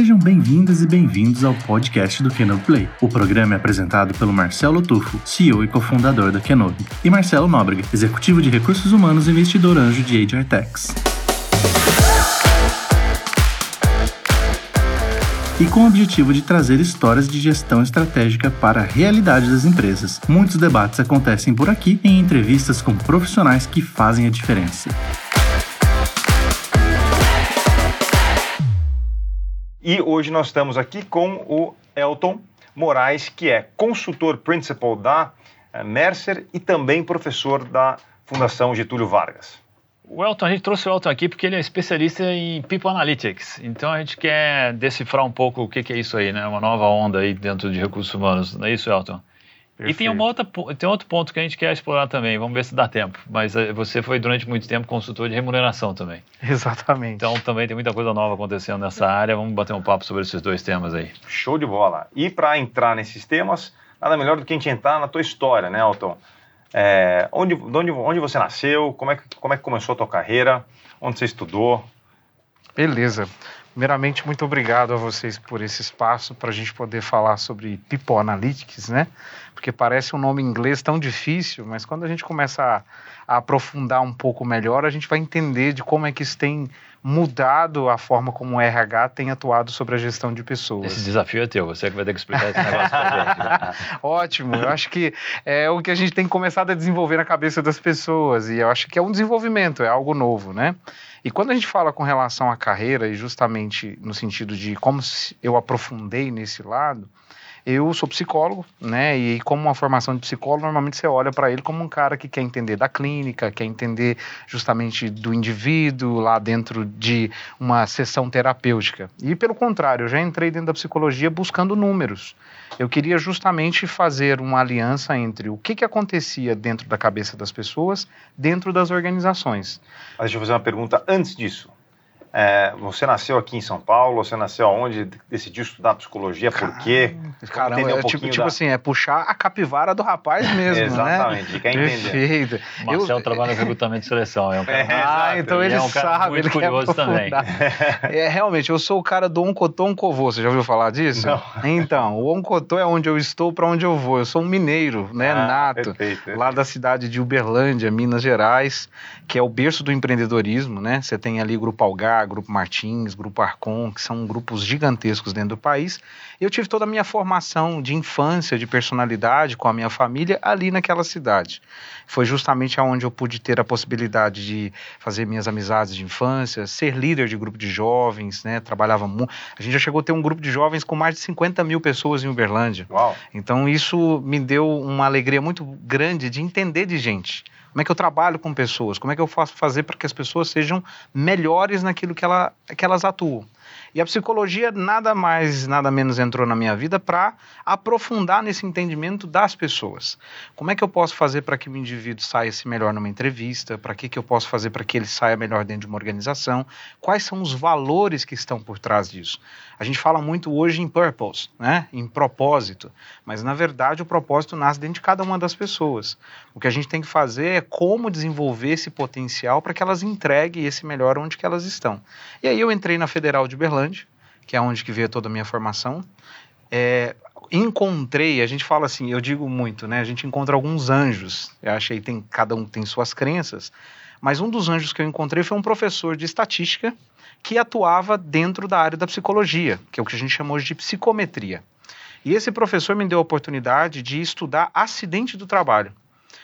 Sejam bem-vindas e bem-vindos ao podcast do Kenobi Play. O programa é apresentado pelo Marcelo Tufo, CEO e cofundador da Kenobi, e Marcelo Nóbrega, executivo de recursos humanos e investidor anjo de HR Techs. e com o objetivo de trazer histórias de gestão estratégica para a realidade das empresas. Muitos debates acontecem por aqui em entrevistas com profissionais que fazem a diferença. E hoje nós estamos aqui com o Elton Moraes, que é consultor principal da eh, Mercer e também professor da Fundação Getúlio Vargas. O Elton, a gente trouxe o Elton aqui porque ele é especialista em People Analytics. Então a gente quer decifrar um pouco o que, que é isso aí, né? Uma nova onda aí dentro de recursos humanos. Não é isso, Elton? Perfeito. E tem, uma outra, tem outro ponto que a gente quer explorar também, vamos ver se dá tempo. Mas eh, você foi durante muito tempo consultor de remuneração também. Exatamente. Então também tem muita coisa nova acontecendo nessa área. Vamos bater um papo sobre esses dois temas aí. Show de bola. E para entrar nesses temas, nada melhor do que a gente entrar na tua história, né, Elton? É, onde, onde, onde você nasceu? Como é, que, como é que começou a tua carreira? Onde você estudou? Beleza. Primeiramente, muito obrigado a vocês por esse espaço para a gente poder falar sobre People Analytics, né? Porque parece um nome inglês tão difícil, mas quando a gente começa a, a aprofundar um pouco melhor, a gente vai entender de como é que isso tem mudado a forma como o RH tem atuado sobre a gestão de pessoas. Esse desafio é teu, você que vai ter que explicar esse negócio pra gente. Ótimo, eu acho que é o que a gente tem começado a desenvolver na cabeça das pessoas e eu acho que é um desenvolvimento, é algo novo, né? E quando a gente fala com relação à carreira e justamente no sentido de como eu aprofundei nesse lado, eu sou psicólogo, né? E como uma formação de psicólogo, normalmente você olha para ele como um cara que quer entender da clínica, quer entender justamente do indivíduo lá dentro de uma sessão terapêutica. E pelo contrário, eu já entrei dentro da psicologia buscando números. Eu queria justamente fazer uma aliança entre o que, que acontecia dentro da cabeça das pessoas, dentro das organizações. Mas deixa eu fazer uma pergunta antes disso. É, você nasceu aqui em São Paulo? Você nasceu aonde? Decidiu estudar psicologia? Por quê? Caramba, um é, tipo, tipo da... assim, é puxar a capivara do rapaz mesmo, Exatamente, né? quer entender. Perfeito. Marcelo eu... trabalha no recrutamento de seleção, é um cara... É, ah, então ele, é um sabe, muito ele curioso também. é, realmente, eu sou o cara do Oncotô Oncovô, você já ouviu falar disso? Não. Então, o Oncotô é onde eu estou, para onde eu vou. Eu sou um mineiro, né, ah, nato, perfeito, lá da cidade de Uberlândia, Minas Gerais, que é o berço do empreendedorismo, né? Você tem ali Grupo Algar, Grupo Martins, Grupo Arcon, que são grupos gigantescos dentro do país. Eu tive toda a minha formação de infância, de personalidade com a minha família ali naquela cidade. Foi justamente aonde eu pude ter a possibilidade de fazer minhas amizades de infância, ser líder de grupo de jovens, né? Trabalhava muito. A gente já chegou a ter um grupo de jovens com mais de 50 mil pessoas em Uberlândia. Uau. Então isso me deu uma alegria muito grande de entender de gente. Como é que eu trabalho com pessoas? Como é que eu faço fazer para que as pessoas sejam melhores naquilo que, ela, que elas atuam? E a psicologia nada mais, nada menos entrou na minha vida para aprofundar nesse entendimento das pessoas. Como é que eu posso fazer para que o indivíduo saia se melhor numa entrevista? Para que, que eu posso fazer para que ele saia melhor dentro de uma organização? Quais são os valores que estão por trás disso? A gente fala muito hoje em purpose, né? em propósito, mas na verdade o propósito nasce dentro de cada uma das pessoas. O que a gente tem que fazer é como desenvolver esse potencial para que elas entreguem esse melhor onde que elas estão. E aí eu entrei na Federal de Uberlândia, que é onde que veio toda a minha formação. É, encontrei, a gente fala assim, eu digo muito, né? A gente encontra alguns anjos. Eu achei que tem cada um tem suas crenças, mas um dos anjos que eu encontrei foi um professor de estatística que atuava dentro da área da psicologia, que é o que a gente chamou de psicometria. E esse professor me deu a oportunidade de estudar acidente do trabalho.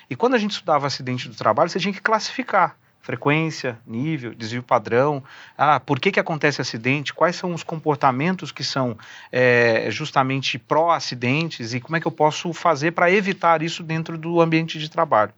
E quando a gente estudava acidente do trabalho, você tinha que classificar frequência, nível, desvio padrão, ah, por que, que acontece acidente, quais são os comportamentos que são é, justamente pró-acidentes? E como é que eu posso fazer para evitar isso dentro do ambiente de trabalho.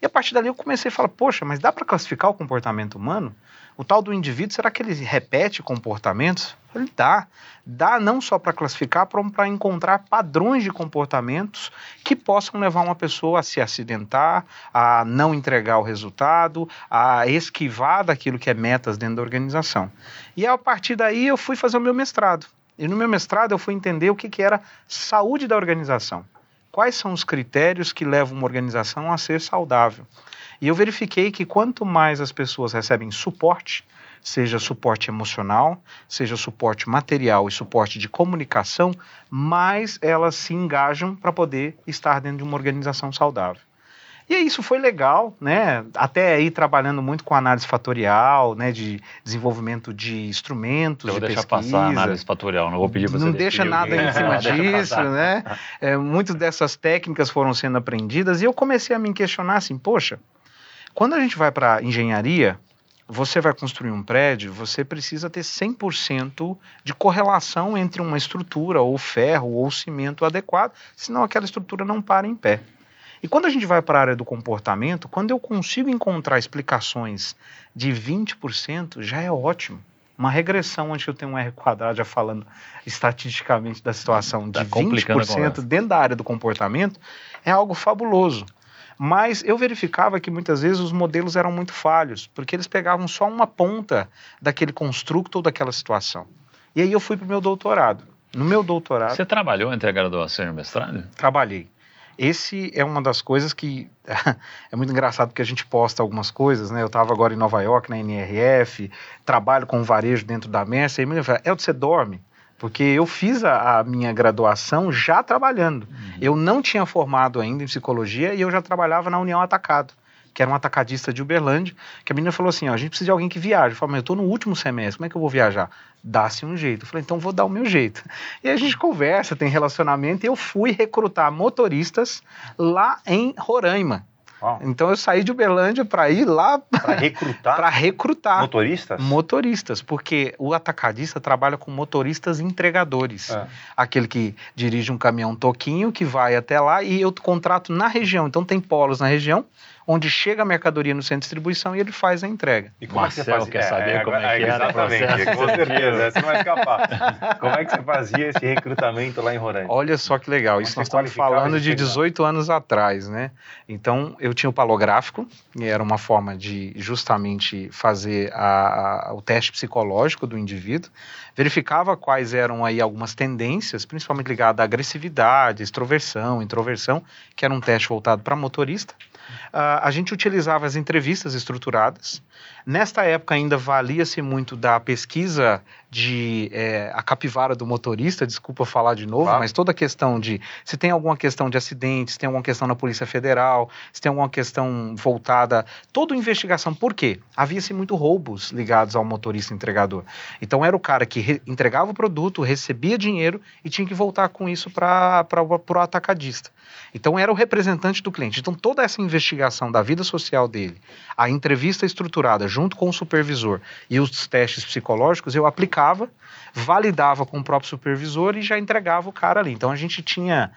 E a partir dali eu comecei a falar, poxa, mas dá para classificar o comportamento humano? O tal do indivíduo, será que ele repete comportamentos? Ele dá. Dá não só para classificar, para encontrar padrões de comportamentos que possam levar uma pessoa a se acidentar, a não entregar o resultado, a esquivar daquilo que é metas dentro da organização. E a partir daí eu fui fazer o meu mestrado. E no meu mestrado eu fui entender o que, que era saúde da organização. Quais são os critérios que levam uma organização a ser saudável? E eu verifiquei que quanto mais as pessoas recebem suporte, seja suporte emocional, seja suporte material e suporte de comunicação, mais elas se engajam para poder estar dentro de uma organização saudável. E isso foi legal, né? Até aí trabalhando muito com análise fatorial, né? De desenvolvimento de instrumentos, Eu vou de deixar pesquisa. passar a análise fatorial, não vou pedir para você Não deixa nada em cima Deixa disso, né? É, muitas dessas técnicas foram sendo aprendidas e eu comecei a me questionar assim, poxa, quando a gente vai para engenharia, você vai construir um prédio, você precisa ter 100% de correlação entre uma estrutura, ou ferro, ou cimento adequado, senão aquela estrutura não para em pé. E quando a gente vai para a área do comportamento, quando eu consigo encontrar explicações de 20%, já é ótimo. Uma regressão onde eu tenho um R quadrado já falando estatisticamente da situação de Tá a 20% conversa. dentro da área do comportamento é algo fabuloso. Mas eu verificava que muitas vezes os modelos eram muito falhos, porque eles pegavam só uma ponta daquele construto ou daquela situação. E aí eu fui para o meu doutorado. No meu doutorado, Você trabalhou entre a graduação e o mestrado? trabalhei. Esse é uma das coisas que é muito engraçado porque a gente posta algumas coisas, né? Eu estava agora em Nova York, na NRF, trabalho com varejo dentro da Mercer, e me fala, Elton, você dorme? Porque eu fiz a, a minha graduação já trabalhando. Eu não tinha formado ainda em psicologia e eu já trabalhava na União Atacado, que era um atacadista de Uberlândia, que a menina falou assim, ó, a gente precisa de alguém que viaje. Eu falei, mas eu estou no último semestre, como é que eu vou viajar? Dá-se um jeito. Eu falei, então vou dar o meu jeito. E a gente conversa, tem relacionamento, e eu fui recrutar motoristas lá em Roraima. Uau. Então eu saí de Uberlândia para ir lá Para recrutar para recrutar motoristas? motoristas, porque o atacadista trabalha com motoristas entregadores. É. Aquele que dirige um caminhão toquinho que vai até lá e eu contrato na região. Então tem polos na região onde chega a mercadoria no centro de distribuição e ele faz a entrega. E como é que você fazia? quer saber como é que era o Exatamente, com certeza, você não vai escapar. Como é que você fazia esse recrutamento lá em Roraima? Olha só que legal, isso nós estamos falando de segmento? 18 anos atrás, né? Então eu tinha o palográfico, e era uma forma de justamente fazer a- a- o teste psicológico do indivíduo, verificava quais eram aí algumas tendências, principalmente ligadas à agressividade, extroversão, introversão, que era um teste voltado para motorista. Ah, a gente utilizava as entrevistas estruturadas. Nesta época ainda valia-se muito da pesquisa de eh, a capivara do motorista, desculpa falar de novo, Claro. mas toda a questão de se tem alguma questão de acidente, se tem alguma questão na Polícia Federal, se tem alguma questão voltada, toda investigação. Por quê? Havia-se muito roubos ligados ao motorista entregador. Então era o cara que re- entregava o produto, recebia dinheiro e tinha que voltar com isso para o atacadista. Então era o representante do cliente. Então toda essa investigação da vida social dele, a entrevista estruturada junto com o supervisor e os testes psicológicos, eu aplicava, validava com o próprio supervisor e já entregava o cara ali. Então a gente tinha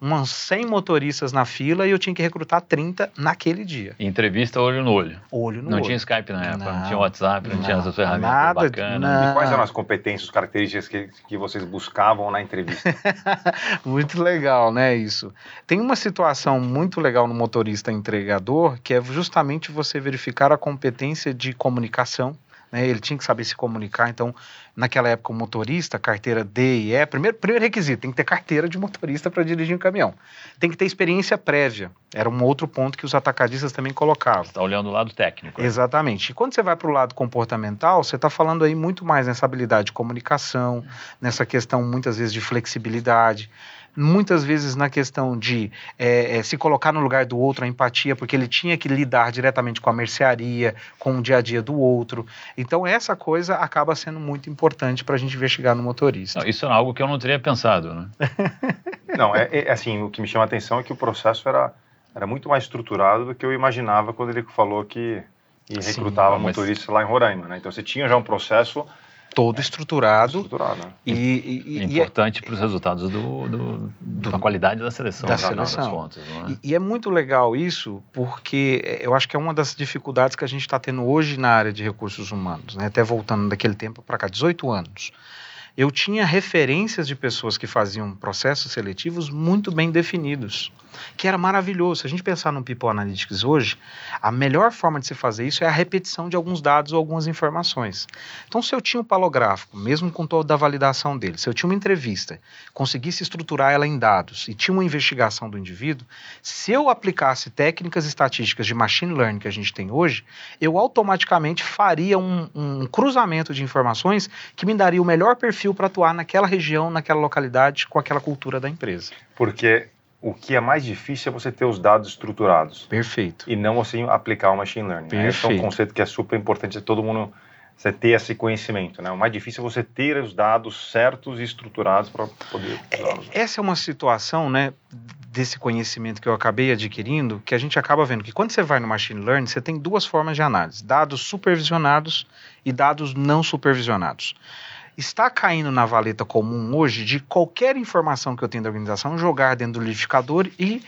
umas 100 motoristas na fila e eu tinha que recrutar 30 naquele dia. Entrevista olho no olho. Olho no não olho. tinha Skype na época, não, Não, tinha WhatsApp, não, tinha não, essas ferramentas nada bacanas. não. E quais eram as competências, características que, que vocês buscavam na entrevista? Muito legal, né, isso. Tem uma situação muito legal no motorista entregador, que é justamente você verificar a competência de comunicação, né? Ele tinha que saber se comunicar, então, naquela época o motorista, carteira D e E, primeiro, primeiro requisito, tem que ter carteira de motorista para dirigir um caminhão. Tem que ter experiência prévia. Era um outro ponto que os atacadistas também colocavam. Você está olhando o lado técnico. né? Exatamente. E quando você vai para o lado comportamental, você está falando aí muito mais nessa habilidade de comunicação, nessa questão muitas vezes de flexibilidade, muitas vezes na questão de eh, eh, se colocar no lugar do outro, a empatia, porque ele tinha que lidar diretamente com a mercearia, com o dia a dia do outro. Então essa coisa acaba sendo muito importante para a gente investigar no motorista. Não, isso é algo que eu não teria pensado, né? Não, é, é, assim, o que me chama a atenção é que o processo era, era muito mais estruturado do que eu imaginava quando ele falou que e Sim, recrutava mas- motoristas lá em Roraima, né? Então você tinha já um processo Todo estruturado estruturado, né? e, e- e- é- Importante para os resultados do, do- da qualidade da seleção. Da seleção. contas, é? E, e é muito legal isso, porque eh, eu acho que é uma das dificuldades que a gente está tendo hoje na área de recursos humanos, né? até voltando daquele tempo para cá, 18 anos. eu tinha referências de pessoas que faziam processos seletivos muito bem definidos, que era maravilhoso. Se a gente pensar no People Analytics hoje, a melhor forma de se fazer isso é a repetição de alguns dados ou algumas informações. Então, se eu tinha um palográfico, mesmo com toda a validação dele, se eu tinha uma entrevista, conseguisse estruturar ela em dados e tinha uma investigação do indivíduo, se eu aplicasse técnicas estatísticas de machine learning que a gente tem hoje, eu automaticamente faria um, um cruzamento de informações que me daria o melhor perfil para atuar naquela região, naquela localidade, com aquela cultura da empresa. Porque o que é mais difícil é você ter os dados estruturados. Perfeito. E não você aplicar o machine learning. Né? Esse é um conceito que é super importante, é todo mundo você ter esse conhecimento, né? O mais difícil é você ter os dados certos e estruturados para poder. É, essa é uma situação, né, desse conhecimento que eu acabei adquirindo, que a gente acaba vendo que quando você vai no machine learning, você tem duas formas de análise: dados supervisionados e dados não supervisionados está caindo na valeta comum hoje de qualquer informação que eu tenho da organização jogar dentro do liquidificador e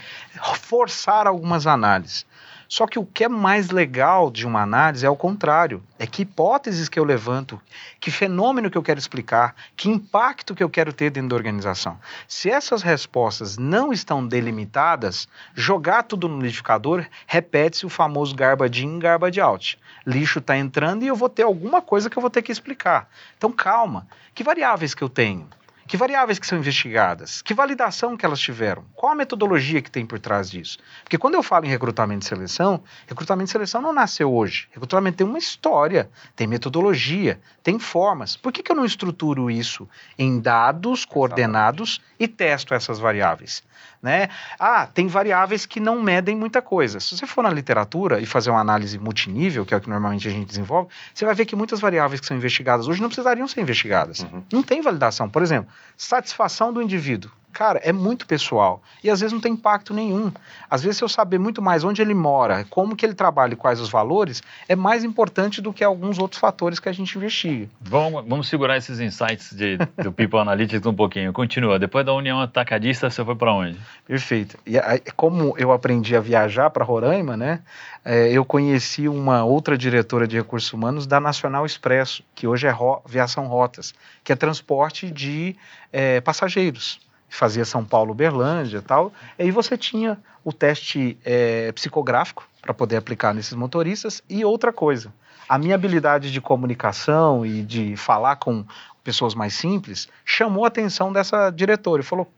forçar algumas análises. Só que o que é mais legal de uma análise é o contrário. É que hipóteses que eu levanto, que fenômeno que eu quero explicar, que impacto que eu quero ter dentro da organização. Se essas respostas não estão delimitadas, jogar tudo no liquidificador, repete-se o famoso garbage in, garbage out. Lixo está entrando e eu vou ter alguma coisa que eu vou ter que explicar. Então calma. Que variáveis que eu tenho? Que variáveis que são investigadas? Que validação que elas tiveram? Qual a metodologia que tem por trás disso? Porque quando eu falo em recrutamento e seleção, recrutamento e seleção não nasceu hoje. Recrutamento tem uma história, tem metodologia, tem formas. Por que, que eu não estruturo isso em dados coordenados e testo essas variáveis? Né? Ah, tem variáveis que não medem muita coisa. Se você for na literatura e fazer uma análise multinível, que é o que normalmente a gente desenvolve, você vai ver que muitas variáveis que são investigadas hoje não precisariam ser investigadas. Uhum. Não tem validação. Por exemplo, satisfação do indivíduo cara, é muito pessoal. E às vezes não tem impacto nenhum. Às vezes, se eu saber muito mais onde ele mora, como que ele trabalha e quais os valores, é mais importante do que alguns outros fatores que a gente investiga. Vamos, vamos segurar esses insights de, do People Analytics um pouquinho. Continua. Depois da União Atacadista, você foi para onde? Perfeito. E como eu aprendi a viajar para Roraima, né? É, eu conheci uma outra diretora de recursos humanos da Nacional Expresso, que hoje é Ro Viação Rotas, que é transporte de é, passageiros fazia São Paulo, Berlândia e tal. E aí você tinha o teste é, psicográfico para poder aplicar nesses motoristas e outra coisa. A minha habilidade de comunicação e de falar com pessoas mais simples chamou a atenção dessa diretora e falou: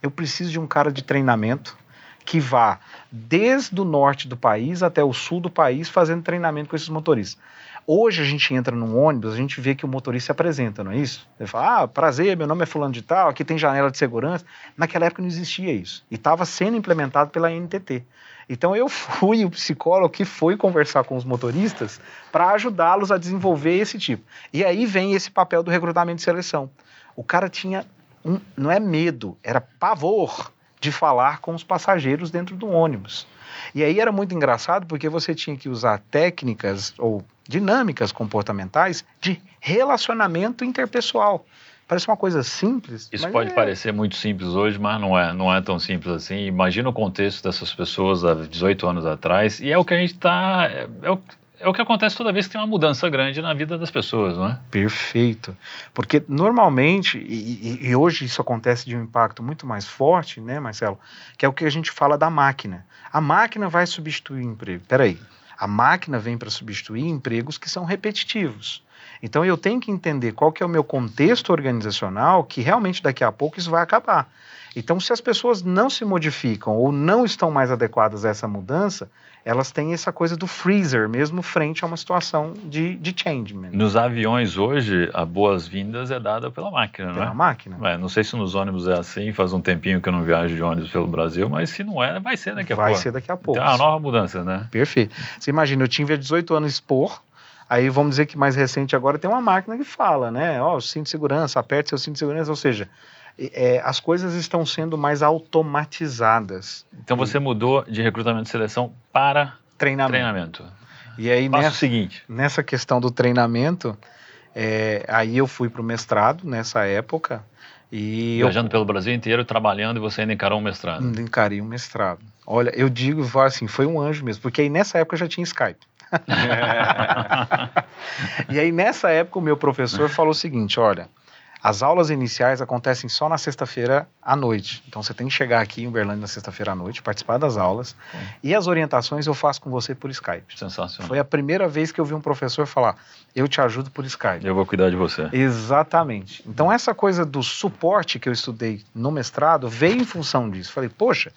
eu preciso de um cara de treinamento que vá desde o norte do país até o sul do país fazendo treinamento com esses motoristas. Hoje a gente entra num ônibus, a gente vê que o motorista se apresenta, não é isso? Ele fala, ah, prazer, meu nome é fulano de tal, aqui tem janela de segurança. Naquela época não existia isso. E estava sendo implementado pela NTT. Então eu fui o psicólogo que foi conversar com os motoristas para ajudá-los a desenvolver esse tipo. E aí vem esse papel do recrutamento e seleção. O cara tinha um, não é medo, era pavor de falar com os passageiros dentro do ônibus. E aí era muito engraçado porque você tinha que usar técnicas ou dinâmicas comportamentais de relacionamento interpessoal. Parece uma coisa simples. Isso pode é... parecer muito simples hoje, mas não é, não é tão simples assim. Imagina o contexto dessas pessoas há 18 anos atrás, e é o que a gente está. É, é, o, é o que acontece toda vez que tem uma mudança grande na vida das pessoas, não é? Perfeito. Porque normalmente, e, e, hoje isso acontece de um impacto muito mais forte, né, Marcelo? Que é o que a gente fala da máquina. A máquina vai substituir o emprego. Peraí, a máquina vem para substituir empregos que são repetitivos. Então eu tenho que entender qual que é o meu contexto organizacional, que realmente daqui a pouco isso vai acabar. Então, se as pessoas não se modificam ou não estão mais adequadas a essa mudança, elas têm essa coisa do freezer, mesmo frente a uma situação de, de changement. Nos aviões hoje, a boas-vindas é dada pela máquina, pela não é? máquina. É, não sei se nos ônibus é assim, faz um tempinho que eu não viajo de ônibus pelo Brasil, mas se não é, vai ser daqui a vai pouco. Vai ser daqui a pouco. Então, é uma nova mudança, né? Perfeito. Você imagina, eu tive 18 anos expor, Aí vamos dizer que mais recente agora tem uma máquina que fala, né? Ó, oh, cinto de segurança, aperte seu cinto de segurança, ou seja, é, as coisas estão sendo mais automatizadas. Então você mudou de recrutamento e seleção para treinamento. treinamento. E aí nessa, seguinte. nessa questão do treinamento, é, aí eu fui para o mestrado nessa época. E Viajando eu, pelo Brasil inteiro, trabalhando, e você ainda encarou um mestrado. Encarei um mestrado. Olha, eu digo assim, foi um anjo mesmo, porque aí nessa época já tinha Skype. e aí nessa época o meu professor falou o seguinte, olha, As aulas iniciais acontecem só na sexta-feira à noite. Então você tem que chegar aqui em Uberlândia na sexta-feira à noite, participar das aulas. E as orientações eu faço com você por Skype. Sensacional. Foi a primeira vez que eu vi um professor falar: eu te ajudo por Skype. Eu vou cuidar de você. Exatamente. Então, essa coisa do suporte que eu estudei no mestrado veio em função disso. Falei, poxa,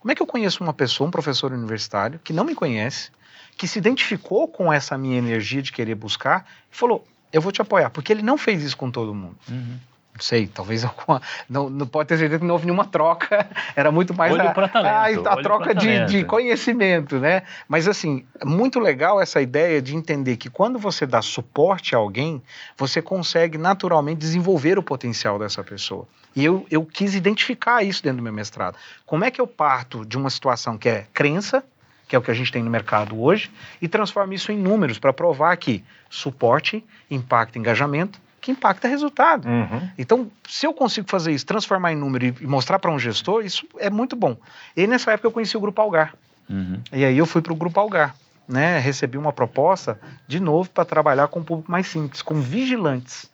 como é que eu conheço uma pessoa, um professor universitário, que não me conhece, que se identificou com essa minha energia de querer buscar e falou: eu vou te apoiar, porque ele não fez isso com todo mundo. Uhum. Não sei, talvez alguma. Não, não pode ter certeza que não houve nenhuma troca. Era muito mais Olho a, talento, a, a troca de, de conhecimento, né? Mas assim, muito legal essa ideia de entender que quando você dá suporte a alguém, você consegue naturalmente desenvolver o potencial dessa pessoa. E eu, eu quis identificar isso dentro do meu mestrado. Como é que eu parto de uma situação que é crença, que é o que a gente tem no mercado hoje, e transformo isso em números para provar que suporte impacta engajamento, que impacta resultado. Uhum. Então, se eu consigo fazer isso, transformar em número e e mostrar para um gestor, isso é muito bom. E nessa época eu conheci o Grupo Algar. Uhum. E aí eu fui para o Grupo Algar. Né? Recebi uma proposta, de novo, para trabalhar com um público mais simples, com vigilantes.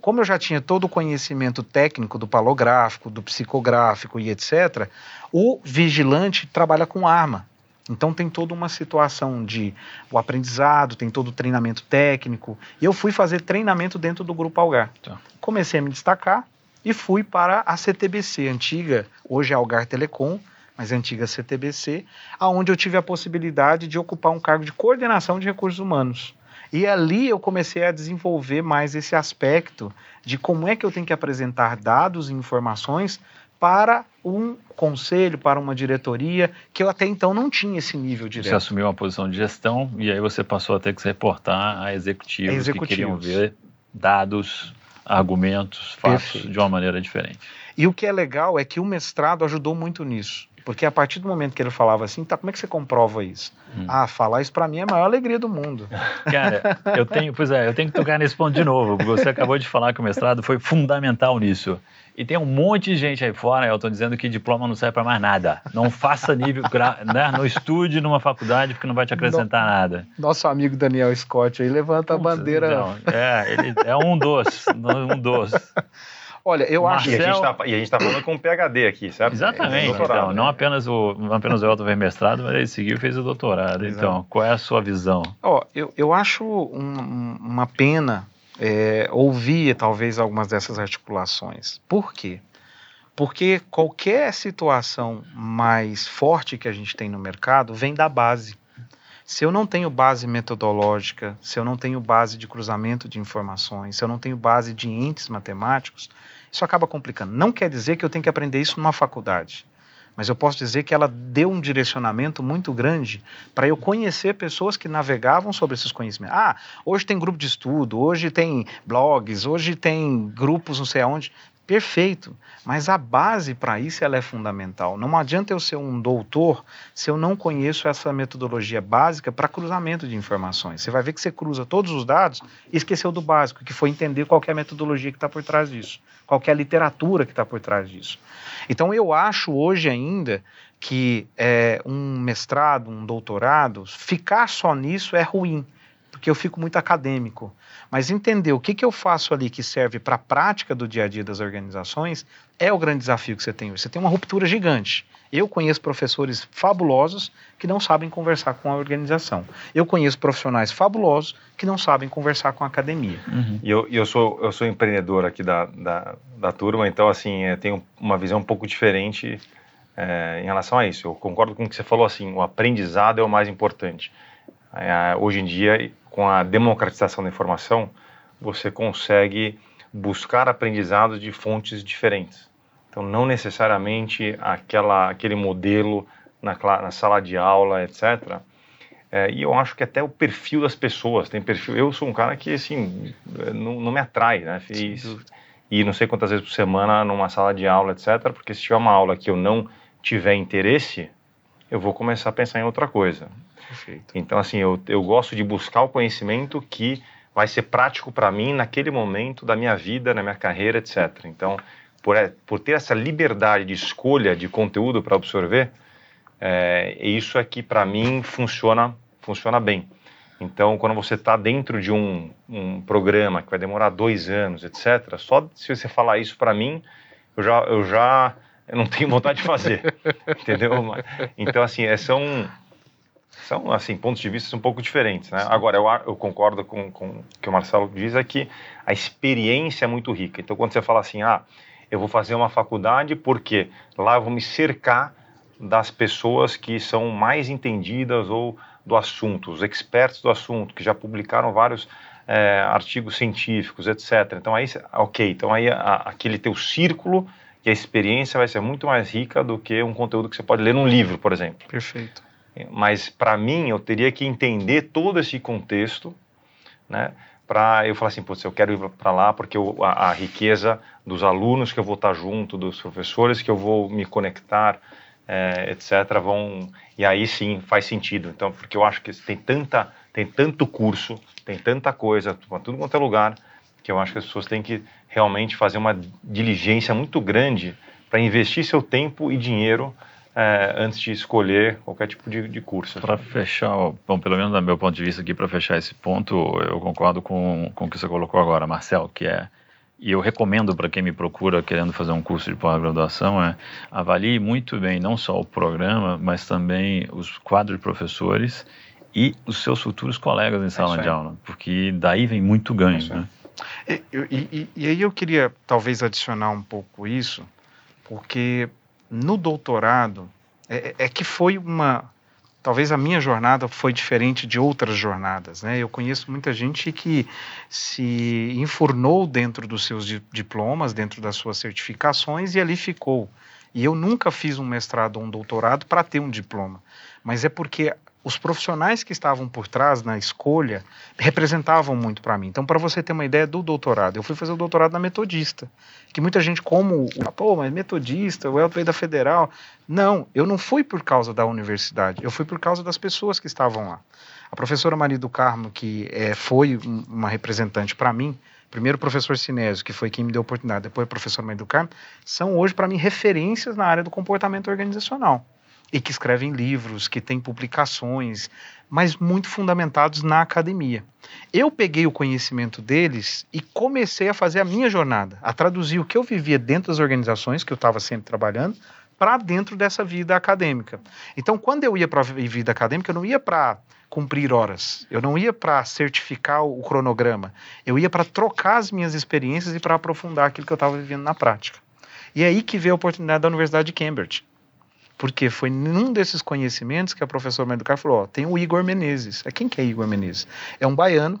Como eu já tinha todo o conhecimento técnico do palográfico, do psicográfico e etc., o vigilante trabalha com arma. Então tem toda uma situação de o aprendizado, tem todo o treinamento técnico. E eu fui fazer treinamento dentro do Grupo Algar. Tá. Comecei a me destacar e fui para a CTBC, antiga, hoje é Algar Telecom, mas antiga CTBC, aonde eu tive a possibilidade de ocupar um cargo de coordenação de recursos humanos. E ali eu comecei a desenvolver mais esse aspecto de como é que eu tenho que apresentar dados e informações para um conselho, para uma diretoria, que eu até então não tinha esse nível Você direto. assumiu uma posição de gestão e aí você passou a ter que se reportar a executivos, que Executivos. queriam ver dados, argumentos, fatos Perfeito. de uma maneira diferente. E o que é legal é que o mestrado ajudou muito nisso. Porque a partir do momento que ele falava assim, tá, como é que você comprova isso? Hum. Ah, falar isso para mim é a maior alegria do mundo. Cara, eu tenho, pois é, eu tenho que tocar nesse ponto de novo, porque você acabou de falar que o mestrado foi fundamental nisso. E tem um monte de gente aí fora, Elton, dizendo que diploma não serve para mais nada. Não faça nível, gra- né? não estude numa faculdade porque não vai te acrescentar nada. Nosso amigo Daniel Scott aí levanta a Putz, bandeira. então, é, ele é um dos, um dos. Olha, eu acho E a, gente Marcel- tá, e a gente tá falando com um PhD aqui, certo? Exatamente. Doutorado, Então, né? não apenas o, não apenas o Elton mestrado, mas ele seguiu e fez o doutorado. Exato. Então, qual é a sua visão? Ó, eu, eu acho um- uma pena é, ouvir talvez algumas dessas articulações. Por quê? Porque qualquer situação mais forte que a gente tem no mercado vem da base. Se eu não tenho base metodológica, se eu não tenho base de cruzamento de informações, se eu não tenho base de entes matemáticos, isso acaba complicando. Não quer dizer que eu tenho que aprender isso numa faculdade, mas eu posso dizer que ela deu um direcionamento muito grande para eu conhecer pessoas que navegavam sobre esses conhecimentos. Ah, hoje tem grupo de estudo, hoje tem blogs, hoje tem grupos não sei aonde. Perfeito, mas a base para isso ela é fundamental. Não adianta eu ser um doutor se eu não conheço essa metodologia básica para cruzamento de informações. Você vai ver que você cruza todos os dados e esqueceu do básico, que foi entender qual é a metodologia que está por trás disso, qual é a literatura que está por trás disso. Então eu acho hoje ainda que é, um mestrado, um doutorado, ficar só nisso é ruim, porque eu fico muito acadêmico. Mas entender o que, que eu faço ali que serve para a prática do dia a dia das organizações é o grande desafio que você tem. Você tem uma ruptura gigante. Eu conheço professores fabulosos que não sabem conversar com a organização. Eu conheço profissionais fabulosos que não sabem conversar com a academia. E eu, eu, sou, eu sou empreendedor aqui da, da, da turma, então, assim, eu tenho uma visão um pouco diferente é, em relação a isso. Eu concordo com o que você falou, assim, o aprendizado é o mais importante. É, hoje em dia, com a democratização da informação, você consegue buscar aprendizado de fontes diferentes. Então, não necessariamente aquela, aquele modelo na, na sala de aula, etc., é, e eu acho que até o perfil das pessoas tem perfil. Eu sou um cara que assim não, não me atrai, né? Fiz e não sei quantas vezes por semana numa sala de aula, etc. Porque se tiver uma aula que eu não tiver interesse, eu vou começar a pensar em outra coisa. Perfeito. Então assim eu, eu gosto de buscar o conhecimento que vai ser prático para mim naquele momento da minha vida, na minha carreira, etc. Então por, é- por ter essa liberdade de escolha de conteúdo para absorver, é, isso é que para mim funciona funciona bem. Então, quando você está dentro de um, um, programa que vai demorar dois anos, etc., só se você falar isso para mim, eu já, eu já eu não tenho vontade de fazer, entendeu? Então, assim, é, são, são assim, pontos de vista um pouco diferentes, né? Agora, eu, eu concordo com, com o que o Marcelo diz, é que a experiência é muito rica. Então, quando você fala assim, ah, eu vou fazer uma faculdade porque lá eu vou me cercar das pessoas que são mais entendidas ou do assunto, os expertos do assunto, que já publicaram vários é, artigos científicos, etc. Então aí, ok, então aí a, aquele teu círculo e a experiência vai ser muito mais rica do que um conteúdo que você pode ler num livro, por exemplo. Perfeito. Mas para mim eu teria que entender todo esse contexto, né? Para eu falar assim, putz, eu quero ir para lá porque eu, a, a, riqueza dos alunos que eu vou estar junto, dos professores que eu vou me conectar, é, etc. Vão e aí sim faz sentido. Então, porque eu acho que tem tanta, tem tanto curso, tem tanta coisa, tudo quanto é lugar, que eu acho que as pessoas têm que realmente fazer uma diligência muito grande para investir seu tempo e dinheiro é, antes de escolher qualquer tipo de, de curso. Para fechar, bom, pelo menos do meu ponto de vista aqui, para fechar esse ponto, eu concordo com, com o que você colocou agora, Marcel, que é e eu recomendo para quem me procura querendo fazer um curso de pós-graduação é avalie muito bem não só o programa, mas também os quadros de professores e os seus futuros colegas em sala é de aula, porque daí vem muito ganho, é né? E, e, e, aí eu queria talvez adicionar um pouco isso, porque no doutorado é, é que foi uma talvez a minha jornada foi diferente de outras jornadas, né? Eu conheço muita gente que se enfurnou dentro dos seus diplomas, dentro das suas certificações e ali ficou. E eu nunca fiz um mestrado ou um doutorado para ter um diploma, mas é porque os profissionais que estavam por trás na escolha representavam muito para mim. Então, para você ter uma ideia do doutorado, eu fui fazer o doutorado na Metodista, que muita gente como, pô, mas Metodista, o Elton da Federal. Não, eu não fui por causa da universidade, eu fui por causa das pessoas que estavam lá. A professora Maria do Carmo, que é, foi uma representante para mim, primeiro o professor Sinésio, que foi quem me deu a oportunidade, depois o professor Maria do Carmo, são hoje para mim referências na área do comportamento organizacional e que escrevem livros, que têm publicações, mas muito fundamentados na academia. Eu peguei o conhecimento deles e comecei a fazer a minha jornada, a traduzir o que eu vivia dentro das organizações que eu estava sempre trabalhando para dentro dessa vida acadêmica. Então, quando eu ia para a vida acadêmica, eu não ia para cumprir horas, eu não ia para certificar o cronograma, eu ia para trocar as minhas experiências e para aprofundar aquilo que eu estava vivendo na prática. E é aí que veio a oportunidade da Universidade de Cambridge. Porque foi num desses conhecimentos que a professora Meducar falou: ó, tem o Igor Menezes. É quem que é Igor Menezes? É um baiano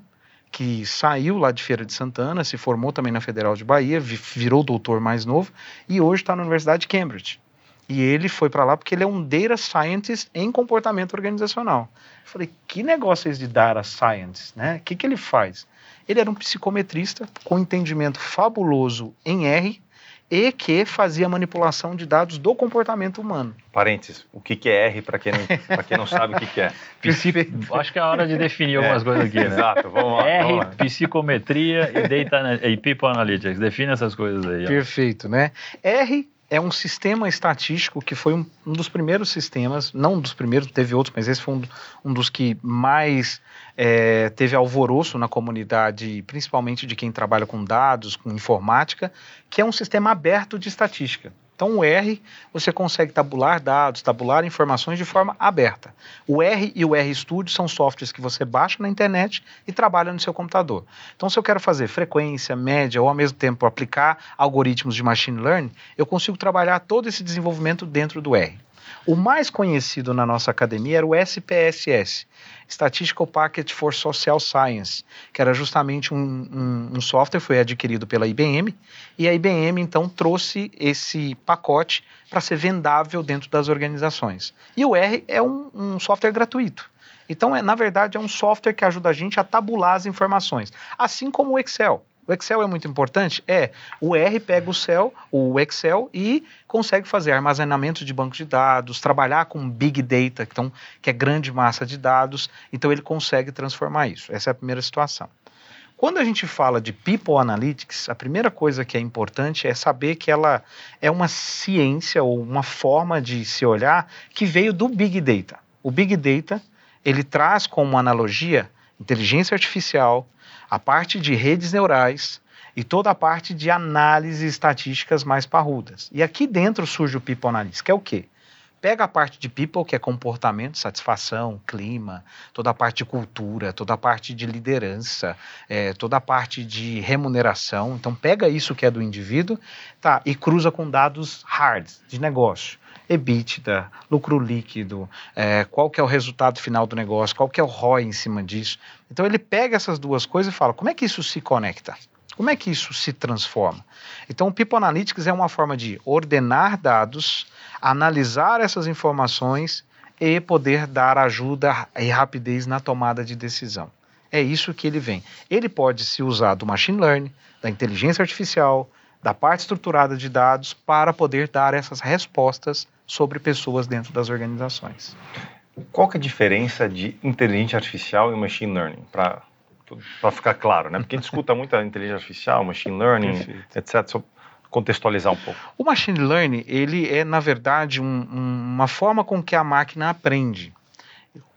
que saiu lá de Feira de Santana, se formou também na Federal de Bahia, virou doutor mais novo e hoje está na Universidade de Cambridge. E ele foi para lá porque ele é um data scientist em comportamento organizacional. Eu falei, que negócio é esse de data science, né? O que, que ele faz? Ele era um psicometrista com entendimento fabuloso em R, e que fazia manipulação de dados do comportamento humano. Parênteses, o que, que é R para quem, não, quem não sabe o que, que é? Acho que é a hora de definir algumas é, coisas aqui, né? Exato, vamos lá. R, vamos lá. psicometria e, data, e People Analytics. Define essas coisas aí. Ó. Perfeito, né? R é um sistema estatístico que foi um, um, dos primeiros sistemas, não um dos primeiros, teve outros, mas esse foi um, um dos que mais é, teve alvoroço na comunidade, principalmente de quem trabalha com dados, com informática, que é um sistema aberto de estatística. Então, o R, você consegue tabular dados, tabular informações de forma aberta. O R e o RStudio são softwares que você baixa na internet e trabalha no seu computador. Então, se eu quero fazer frequência, média ou ao mesmo tempo aplicar algoritmos de machine learning, eu consigo trabalhar todo esse desenvolvimento dentro do R. O mais conhecido na nossa academia era o SPSS, Statistical Package for Social Science, que era justamente um, um, um software, foi adquirido pela IBM, e a IBM então trouxe esse pacote para ser vendável dentro das organizações. E o R é um, um software gratuito. Então, é, na verdade, é um software que ajuda a gente a tabular as informações, assim como o Excel. O Excel é muito importante? É. O R pega o Excel, o Excel e consegue fazer armazenamento de banco de dados, trabalhar com Big Data, então, que é grande massa de dados, então ele consegue transformar isso. Essa é a primeira situação. Quando a gente fala de People Analytics, a primeira coisa que é importante é saber que ela é uma ciência ou uma forma de se olhar que veio do Big Data. O Big Data, ele traz como analogia inteligência artificial, a parte de redes neurais e toda a parte de análise estatísticas mais parrudas. E aqui dentro surge o People que é o quê? Pega a parte de people, que é comportamento, satisfação, clima, toda a parte de cultura, toda a parte de liderança, é, toda a parte de remuneração. Então, pega isso que é do indivíduo tá, e cruza com dados hard, de negócio. EBITDA, lucro líquido, é, qual que é o resultado final do negócio, qual que é o ROI em cima disso. Então, ele pega essas duas coisas e fala, como é que isso se conecta? Como é que isso se transforma? Então, o People Analytics é uma forma de ordenar dados, analisar essas informações e poder dar ajuda e rapidez na tomada de decisão. É isso que ele vem. Ele pode se usar do machine learning, da inteligência artificial, da parte estruturada de dados para poder dar essas respostas sobre pessoas dentro das organizações. Qual que é a diferença de inteligência artificial e machine learning? Para para ficar claro, né? Porque a gente escuta muito a inteligência artificial, machine learning, Perfeito. etc. Só contextualizar um pouco. O machine learning, ele é, na verdade, um, um, uma forma com que a máquina aprende.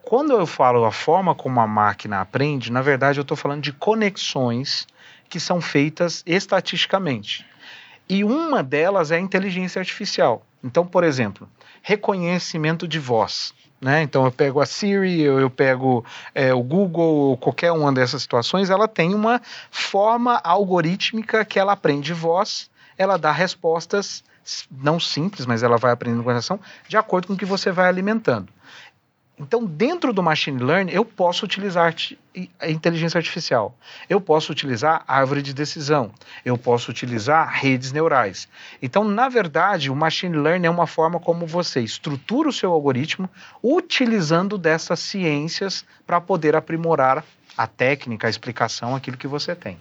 Quando eu falo a forma como a máquina aprende, na verdade eu estou falando de conexões que são feitas estatisticamente. E uma delas é a inteligência artificial. Então, por exemplo, reconhecimento de voz. Né? Então eu pego a Siri, eu, eu pego é, o Google, qualquer uma dessas situações, ela tem uma forma algorítmica que ela aprende voz, ela dá respostas não simples, mas ela vai aprendendo com relação de acordo com o que você vai alimentando. Então, dentro do machine learning, eu posso utilizar a inteligência artificial, eu posso utilizar árvore de decisão, eu posso utilizar redes neurais. Então, na verdade, o machine learning é uma forma como você estrutura o seu algoritmo utilizando dessas ciências para poder aprimorar a técnica, a explicação, aquilo que você tem.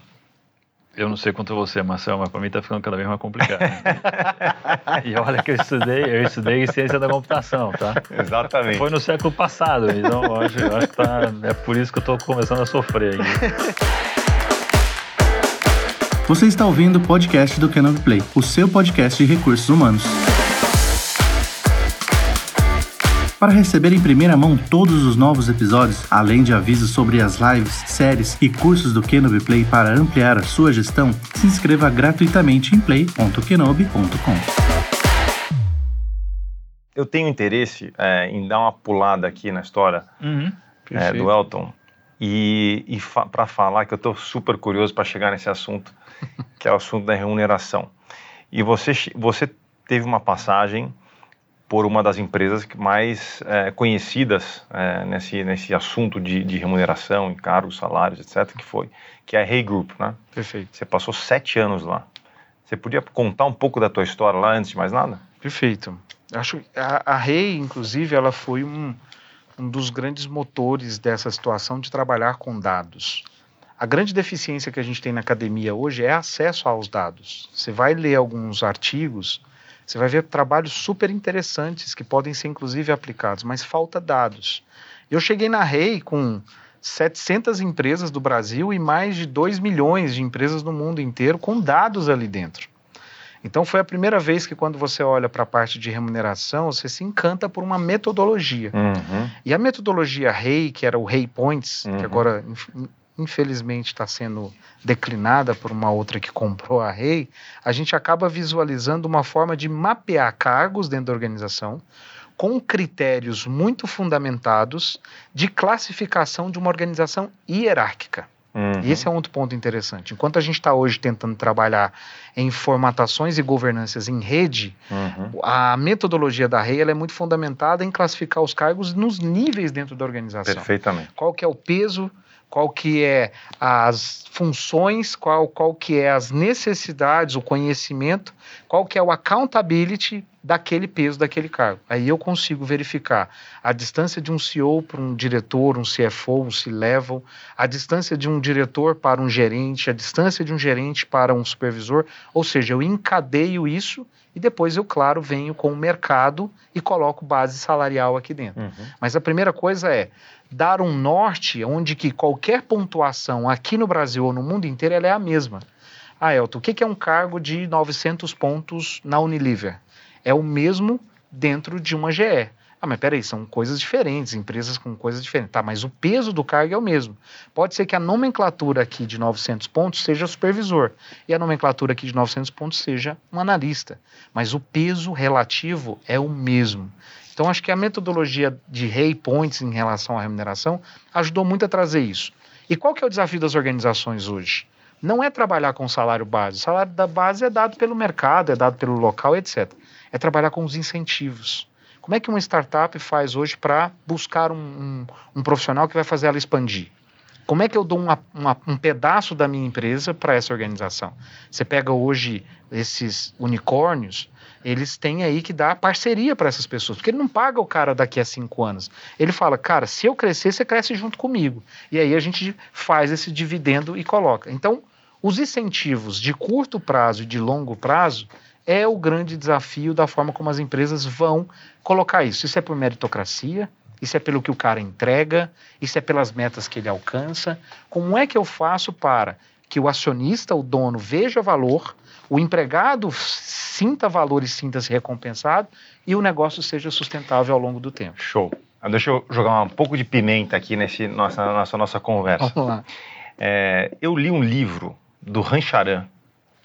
Eu não sei quanto você, Marcelo, mas para mim está ficando cada vez mais complicado. e olha que eu estudei, eu estudei ciência da computação, tá? Exatamente. Foi no século passado, então eu acho, eu acho que tá, é por isso que eu estou começando a sofrer aqui. Você está ouvindo o podcast do Canon Play, o seu podcast de recursos humanos. Para receber em primeira mão todos os novos episódios, além de avisos sobre as lives, séries e cursos do Kenobi Play para ampliar a sua gestão, se inscreva gratuitamente em play.kenobi.com. Eu tenho interesse é, em dar uma pulada aqui na história uhum, é, do Elton e, e fa para falar que eu estou super curioso para chegar nesse assunto, que é o assunto da remuneração. E você, você teve uma passagem por uma das empresas mais é, conhecidas é, nesse, nesse assunto de, de remuneração, encargos, salários, etc., que foi, que é a Hey Group, né? Perfeito. Você passou sete anos lá. Você podia contar um pouco da tua história lá antes de mais nada? Perfeito. Acho que a, a Hey, inclusive, ela foi um, um dos grandes motores dessa situação de trabalhar com dados. A grande deficiência que a gente tem na academia hoje é acesso aos dados. Você vai ler alguns artigos você vai ver trabalhos super interessantes que podem ser inclusive aplicados, mas falta dados. Eu cheguei na REI com 700 empresas do Brasil e mais de 2 milhões de empresas no mundo inteiro com dados ali dentro. Então foi a primeira vez que quando você olha para a parte de remuneração, você se encanta por uma metodologia. Uhum. E a metodologia REI, que era o REI Points, uhum. que agora infelizmente está sendo declinada por uma outra que comprou a Rei, a gente acaba visualizando uma forma de mapear cargos dentro da organização com critérios muito fundamentados de classificação de uma organização hierárquica. Uhum. E esse é um outro ponto interessante. Enquanto a gente está hoje tentando trabalhar em formatações e governanças em rede, uhum. a metodologia da REI é muito fundamentada em classificar os cargos nos níveis dentro da organização. Perfeitamente. Qual que é o peso qual que é as funções, qual, qual que é as necessidades, o conhecimento, qual que é o accountability daquele peso, daquele cargo. Aí eu consigo verificar a distância de um CEO para um diretor, um CFO, um C-level, a distância de um diretor para um gerente, a distância de um gerente para um supervisor, ou seja, eu encadeio isso e depois eu, claro, venho com o mercado e coloco base salarial aqui dentro. Uhum. Mas a primeira coisa é dar um norte onde que qualquer pontuação aqui no Brasil ou no mundo inteiro ela é a mesma. Ah, Elton, o que é um cargo de 900 pontos na Unilever? É o mesmo dentro de uma GE. Ah, mas peraí, são coisas diferentes, empresas com coisas diferentes. Tá, mas o peso do cargo é o mesmo. Pode ser que a nomenclatura aqui de 900 pontos seja supervisor e a nomenclatura aqui de 900 pontos seja um analista, mas o peso relativo é o mesmo. Então, acho que a metodologia de Rei Points em relação à remuneração ajudou muito a trazer isso. E qual que é o desafio das organizações hoje? Não é trabalhar com salário base. O salário da base é dado pelo mercado, é dado pelo local, etc. É trabalhar com os incentivos. Como é que uma startup faz hoje para buscar um, um, um, profissional que vai fazer ela expandir? Como é que eu dou uma, uma, um pedaço da minha empresa para essa organização? Você pega hoje esses unicórnios, eles têm aí que dar parceria para essas pessoas, porque ele não paga o cara daqui a cinco anos. Ele fala, cara, se eu crescer, você cresce junto comigo. E aí a gente faz esse dividendo e coloca. Então, os incentivos de curto prazo e de longo prazo é o grande desafio da forma como as empresas vão colocar isso. Isso é por meritocracia, isso é pelo que o cara entrega, isso é pelas metas que ele alcança. Como é que eu faço para que o acionista, o dono, veja valor, o empregado sinta valor e sinta-se recompensado e o negócio seja sustentável ao longo do tempo? Show. Ah, deixa eu jogar um pouco de pimenta aqui nesse nossa nossa, nossa conversa. Vamos lá. É, eu li um livro do Rancharan,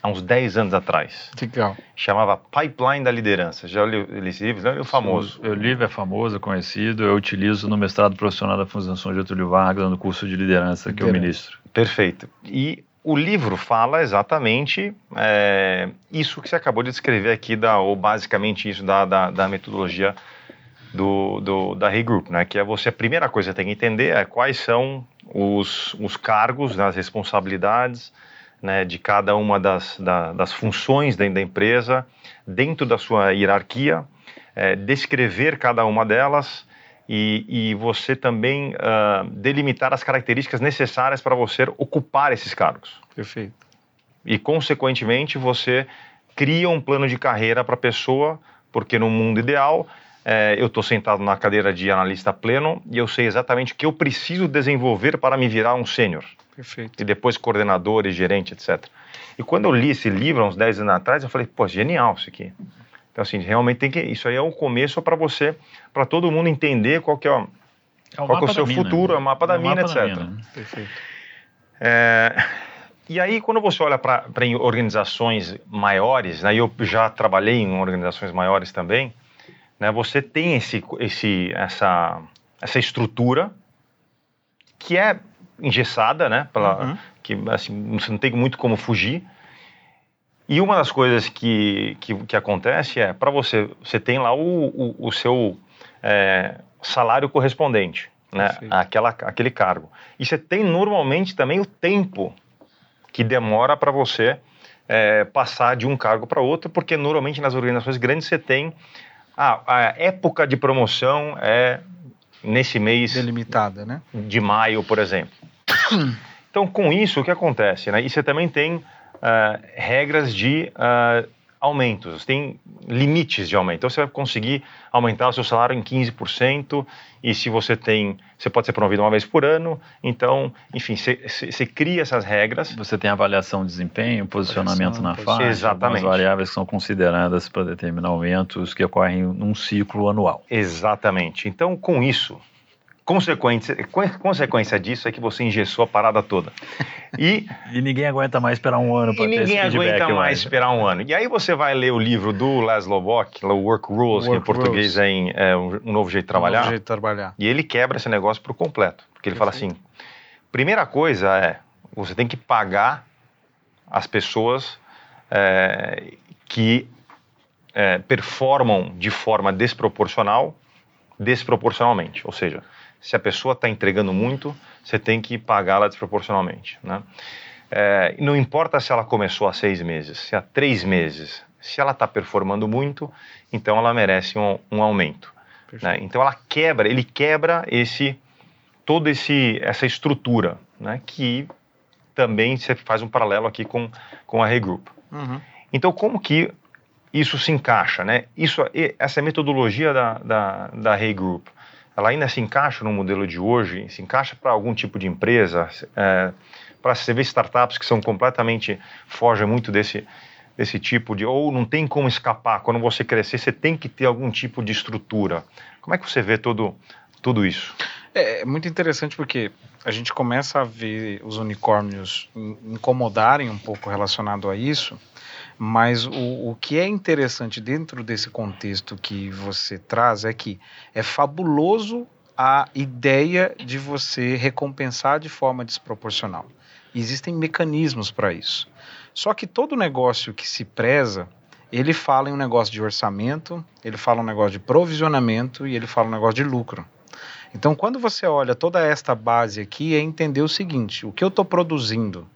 há uns 10 anos atrás. Legal. Chamava Pipeline da Liderança. Já li, esse livro? É o famoso. O livro é famoso, é conhecido. Eu utilizo no mestrado profissional da Fundação Getúlio Vargas, no curso de liderança que eu ministro. Perfeito. E o livro fala exatamente é, isso que você acabou de descrever aqui, da, ou basicamente isso da, da, da metodologia do, do, da Hey Group, né? que é você, a primeira coisa que tem que entender é quais são os, os cargos, né, as responsabilidades, né, de cada uma das, da, das funções dentro da empresa, dentro da sua hierarquia, é, descrever cada uma delas e, e você também uh, delimitar as características necessárias para você ocupar esses cargos. Perfeito. E, consequentemente, você cria um plano de carreira para a pessoa, porque no mundo ideal é, eu estou sentado na cadeira de analista pleno e eu sei exatamente o que eu preciso desenvolver para me virar um sênior. Perfeito. E depois coordenador e gerente, etc. E quando eu li esse livro, uns 10 anos atrás, eu falei, pô, genial isso aqui. Então, assim, realmente tem que. Isso aí é um começo para você, para todo mundo entender qual que é, o, é o qual que é o seu mina, futuro, né? é o mapa da é o mina, mapa etc. Da mina. Perfeito. É, e aí, quando você olha para organizações maiores, né, eu já trabalhei em organizações maiores também, né, você tem esse, esse, essa, essa estrutura que é engessada, né? Pela, uhum. Que assim, você não tem muito como fugir. E uma das coisas que, que, que acontece é, para você, você tem lá o, o, o seu é, salário correspondente, né? Aquela, aquele cargo. E você tem normalmente também o tempo que demora para você é, passar de um cargo para outro, porque normalmente nas organizações grandes você tem ah, a época de promoção é nesse mês delimitada, né? De maio, por exemplo. Então, com isso, o que acontece? Né? E você também tem uh, regras de uh, aumentos, tem limites de aumento. Então, você vai conseguir aumentar o seu salário em 15%, e se você tem, você pode ser promovido uma vez por ano. Então, enfim, você, você cria essas regras. Você tem avaliação de desempenho, posicionamento na faixa, Exatamente. variáveis que são consideradas para determinar aumentos que ocorrem num ciclo anual. Exatamente. Então, com isso, Consequência, consequência disso é que você engessou a parada toda. E, e ninguém aguenta mais esperar um ano para ter ninguém aguenta mais esperar um ano. E aí você vai ler o livro do Laszlo Bock, o Work Rules, Work que em português é, em, é, um novo jeito de trabalhar. Um novo jeito de trabalhar. E ele quebra esse negócio por completo. Porque ele fala assim, primeira coisa é, você tem que pagar as pessoas é, que é, performam de forma desproporcional, desproporcionalmente. Ou seja, se a pessoa está entregando muito, você tem que pagá-la desproporcionalmente. Né? É, não importa se ela começou há seis meses, se há três meses, se ela está performando muito, então ela merece um, um aumento. Né? Então ela quebra, ele quebra esse toda esse essa estrutura, né? que também você faz um paralelo aqui com, com a Regroup. Uhum. Então como que isso se encaixa, né? Isso, essa metodologia da, da, da Regroup, ela ainda se encaixa no modelo de hoje, se encaixa para algum tipo de empresa, é, para você ver startups que são completamente, fogem muito desse, desse tipo de. Ou não tem como escapar? Quando você crescer, você tem que ter algum tipo de estrutura. Como é que você vê todo, tudo isso? É, é muito interessante porque a gente começa a ver os unicórnios incomodarem um pouco relacionado a isso, mas o, o que é interessante dentro desse contexto que você traz é que é fabuloso a ideia de você recompensar de forma desproporcional. Existem mecanismos para isso. Só que todo negócio que se preza, ele fala em um negócio de orçamento, ele fala um negócio de provisionamento e ele fala um negócio de lucro. Então, quando você olha toda esta base aqui, é entender o seguinte: o que eu estou produzindo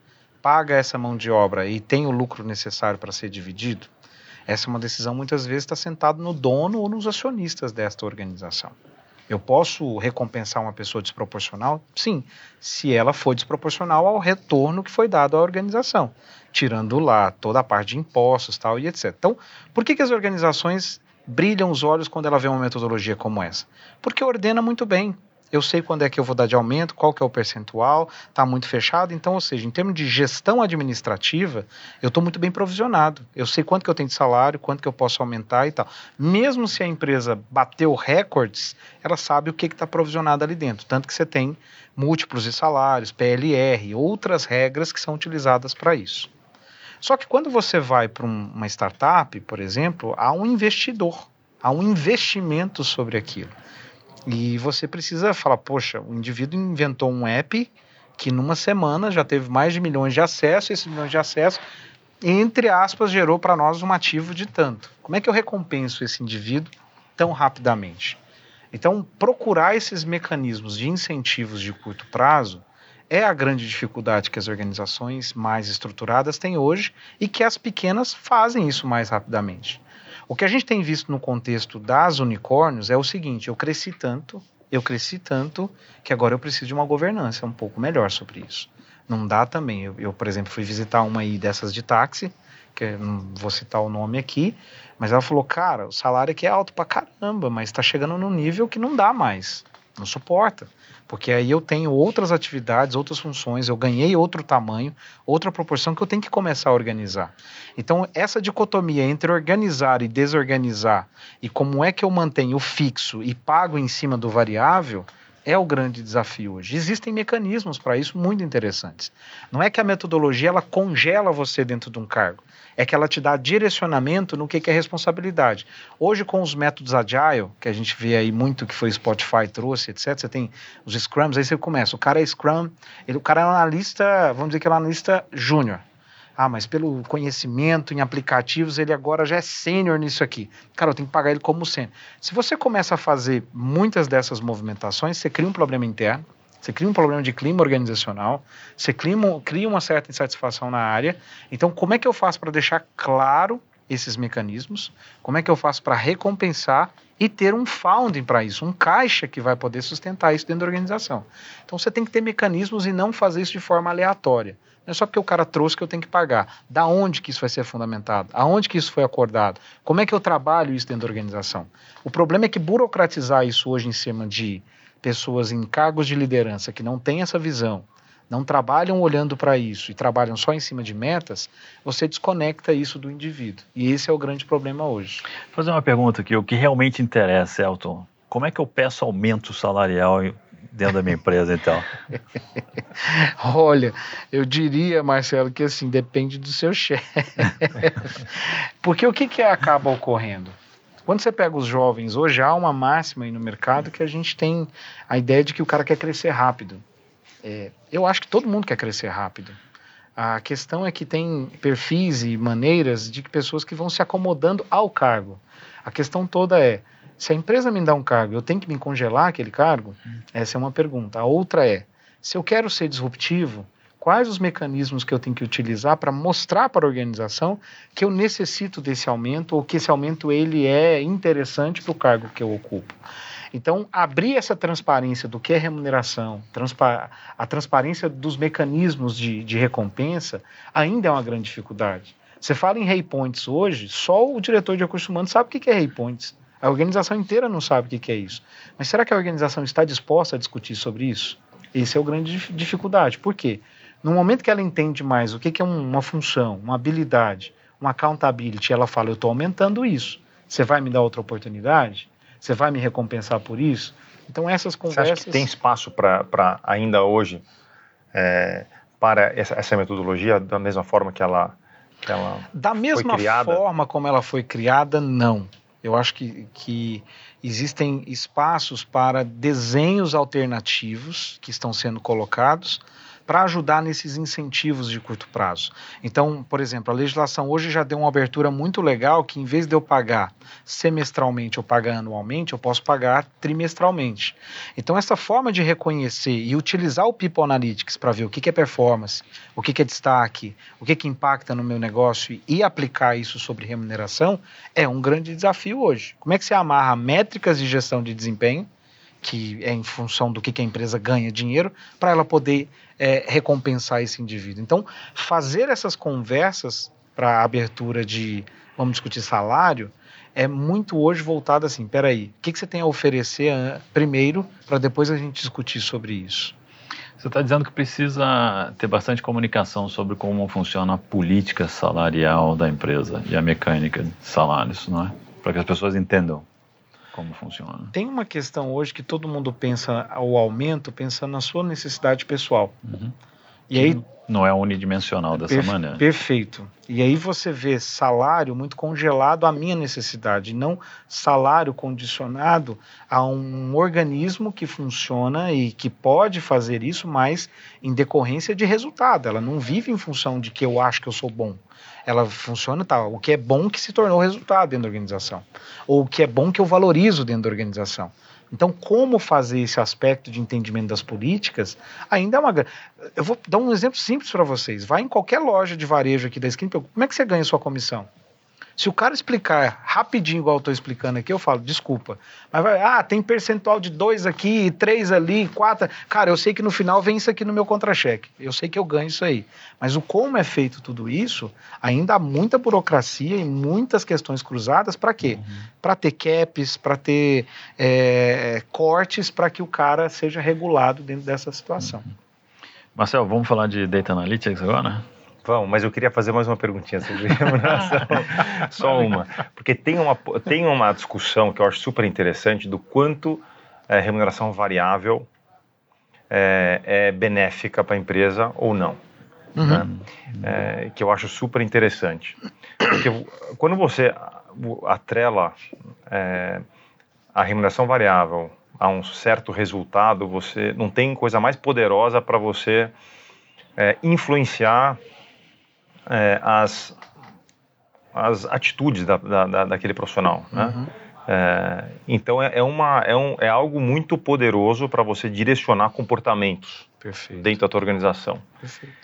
paga essa mão de obra e tem o lucro necessário para ser dividido? Essa é uma decisão muitas vezes está sentado no dono ou nos acionistas desta organização. Eu posso recompensar uma pessoa desproporcional? Sim, se ela for desproporcional ao retorno que foi dado à organização, tirando lá toda a parte de impostos tal e etc. Então, por que, que as organizações brilham os olhos quando ela vê uma metodologia como essa? Porque ordena muito bem. Eu sei quando é que eu vou dar de aumento, qual que é o percentual, está muito fechado. Então, ou seja, em termos de gestão administrativa, eu estou muito bem provisionado. Eu sei quanto que eu tenho de salário, quanto que eu posso aumentar e tal. Mesmo se a empresa bateu recordes, ela sabe o que está provisionado ali dentro. Tanto que você tem múltiplos de salários, PLR, outras regras que são utilizadas para isso. Só que quando você vai para um, uma startup, por exemplo, há um investidor, há um investimento sobre aquilo. E você precisa falar, poxa, o indivíduo inventou um app que numa semana já teve mais de milhões de acessos, esses milhões de acessos, entre aspas, gerou para nós um ativo de tanto. Como é que eu recompenso esse indivíduo tão rapidamente? Então, procurar esses mecanismos de incentivos de curto prazo é a grande dificuldade que as organizações mais estruturadas têm hoje e que as pequenas fazem isso mais rapidamente. O que a gente tem visto no contexto das unicórnios é o seguinte: eu cresci tanto, eu cresci tanto, que agora eu preciso de uma governança um pouco melhor sobre isso. Não dá também. Eu, eu por exemplo, fui visitar uma aí dessas de táxi, que não vou citar o nome aqui, mas ela falou: cara, o salário aqui é alto pra caramba, mas está chegando num nível que não dá mais, não suporta porque aí eu tenho outras atividades, outras funções, eu ganhei outro tamanho, outra proporção que eu tenho que começar a organizar. Então, essa dicotomia entre organizar e desorganizar, e como é que eu mantenho fixo e pago em cima do variável, é o grande desafio hoje. Existem mecanismos para isso muito interessantes. Não é que a metodologia ela congela você dentro de um cargo é que ela te dá direcionamento no que, que é responsabilidade. Hoje, com os métodos agile, que a gente vê aí muito que foi Spotify trouxe, etc., você tem os scrums, aí você começa, o cara é scrum, ele, o cara é analista, vamos dizer que é analista júnior. Ah, mas pelo conhecimento em aplicativos, ele agora já é sênior nisso aqui. Cara, eu tenho que pagar ele como sênior. Se você começa a fazer muitas dessas movimentações, você cria um problema interno, você cria um problema de clima organizacional, você cria uma certa insatisfação na área. Então, como é que eu faço para deixar claro esses mecanismos? Como é que eu faço para recompensar e ter um founding para isso, um caixa que vai poder sustentar isso dentro da organização? Então, você tem que ter mecanismos e não fazer isso de forma aleatória. Não é só porque o cara trouxe que eu tenho que pagar. Da onde que isso vai ser fundamentado? Aonde que isso foi acordado? Como é que eu trabalho isso dentro da organização? O problema é que burocratizar isso hoje em cima de pessoas em cargos de liderança que não têm essa visão, não trabalham olhando para isso e trabalham só em cima de metas, você desconecta isso do indivíduo. E esse é o grande problema hoje. Vou fazer uma pergunta aqui, o que realmente interessa, Elton? Como é que eu peço aumento salarial dentro da minha empresa, então? Olha, eu diria, Marcelo, que assim, depende do seu chefe. Porque o que, que acaba ocorrendo? Quando você pega os jovens, hoje há uma máxima aí no mercado que a gente tem a ideia de que o cara quer crescer rápido. É, eu acho que todo mundo quer crescer rápido. A questão é que tem perfis e maneiras de pessoas que vão se acomodando ao cargo. A questão toda é: se a empresa me dá um cargo, eu tenho que me congelar aquele cargo? Essa é uma pergunta. A outra é: se eu quero ser disruptivo, quais os mecanismos que eu tenho que utilizar para mostrar para a organização que eu necessito desse aumento ou que esse aumento ele é interessante para o cargo que eu ocupo. Então, abrir essa transparência do que é remuneração, transpa a transparência dos mecanismos de, de recompensa, ainda é uma grande dificuldade. Você fala em Ray Points hoje, só o diretor de recursos humanos sabe o que é Ray Points. A organização inteira não sabe o que é isso. Mas será que a organização está disposta a discutir sobre isso? Esse é o grande dificuldade. Por quê? No momento que ela entende mais o que, é uma função, uma habilidade, um accountability, ela fala, eu estou aumentando isso. Você vai me dar outra oportunidade? Você vai me recompensar por isso? Então essas conversas... Você acha que tem espaço para ainda hoje é, para essa, essa, metodologia da mesma forma que ela, que ela Da mesma forma como ela foi criada, não. Eu acho que, que existem espaços para desenhos alternativos que estão sendo colocados para ajudar nesses incentivos de curto prazo. Então, por exemplo, a legislação hoje já deu uma abertura muito legal que, em vez de eu pagar semestralmente ou pagar anualmente, eu posso pagar trimestralmente. Então, essa forma de reconhecer e utilizar o People Analytics para ver o que é performance, o que é destaque, o que, que impacta no meu negócio e aplicar isso sobre remuneração é um grande desafio hoje. Como é que você amarra métricas de gestão de desempenho? que é em função do que, que a empresa ganha dinheiro, para ela poder é, recompensar esse indivíduo. Então, fazer essas conversas para abertura de, vamos discutir salário, é muito hoje voltado assim, peraí, o que, que você tem a oferecer primeiro, para depois a gente discutir sobre isso. Você está dizendo que precisa ter bastante comunicação sobre como funciona a política salarial da empresa e a mecânica de salários, não é? Para que as pessoas entendam como funciona. Tem uma questão hoje que todo mundo pensa o aumento pensando na sua necessidade pessoal. Uhum. E aí não é unidimensional dessa perfe maneira. Perfeito. E aí você vê salário muito congelado à minha necessidade, não salário condicionado a um organismo que funciona e que pode fazer isso, mas em decorrência de resultado. Ela não vive em função de que eu acho que eu sou bom ela funciona tal. O que é bom que se tornou resultado dentro da organização. Ou o que é bom que eu valorizo dentro da organização. Então, como fazer esse aspecto de entendimento das políticas ainda é uma. Eu vou dar um exemplo simples para vocês. Vai em qualquer loja de varejo aqui da esquina, como é que você ganha sua comissão? Se o cara explicar rapidinho, igual eu estou explicando aqui, eu falo, desculpa. Mas vai, ah, tem percentual de dois aqui, três ali, quatro. Cara, eu sei que no final vem isso aqui no meu contra-cheque. Eu sei que eu ganho isso aí. Mas o como é feito tudo isso, ainda há muita burocracia e muitas questões cruzadas para quê? Uhum. Para ter caps, para ter é, cortes, para que o cara seja regulado dentro dessa situação. Uhum. Marcel, vamos falar de Data Analytics agora? Vamos, mas eu queria fazer mais uma perguntinha sobre remuneração. Só uma. Porque tem uma, tem uma discussão que eu acho super interessante do quanto é, remuneração variável é, é benéfica para a empresa ou não. Uhum. Né? É, que eu acho super interessante. Porque quando você atrela é, a remuneração variável a um certo resultado, você não tem coisa mais poderosa para você é, influenciar é, as, as atitudes da, da, daquele profissional, né? Uhum. É, então é, é, uma, é, um, é algo muito poderoso para você direcionar comportamentos Perfeito. dentro da tua organização. Perfeito.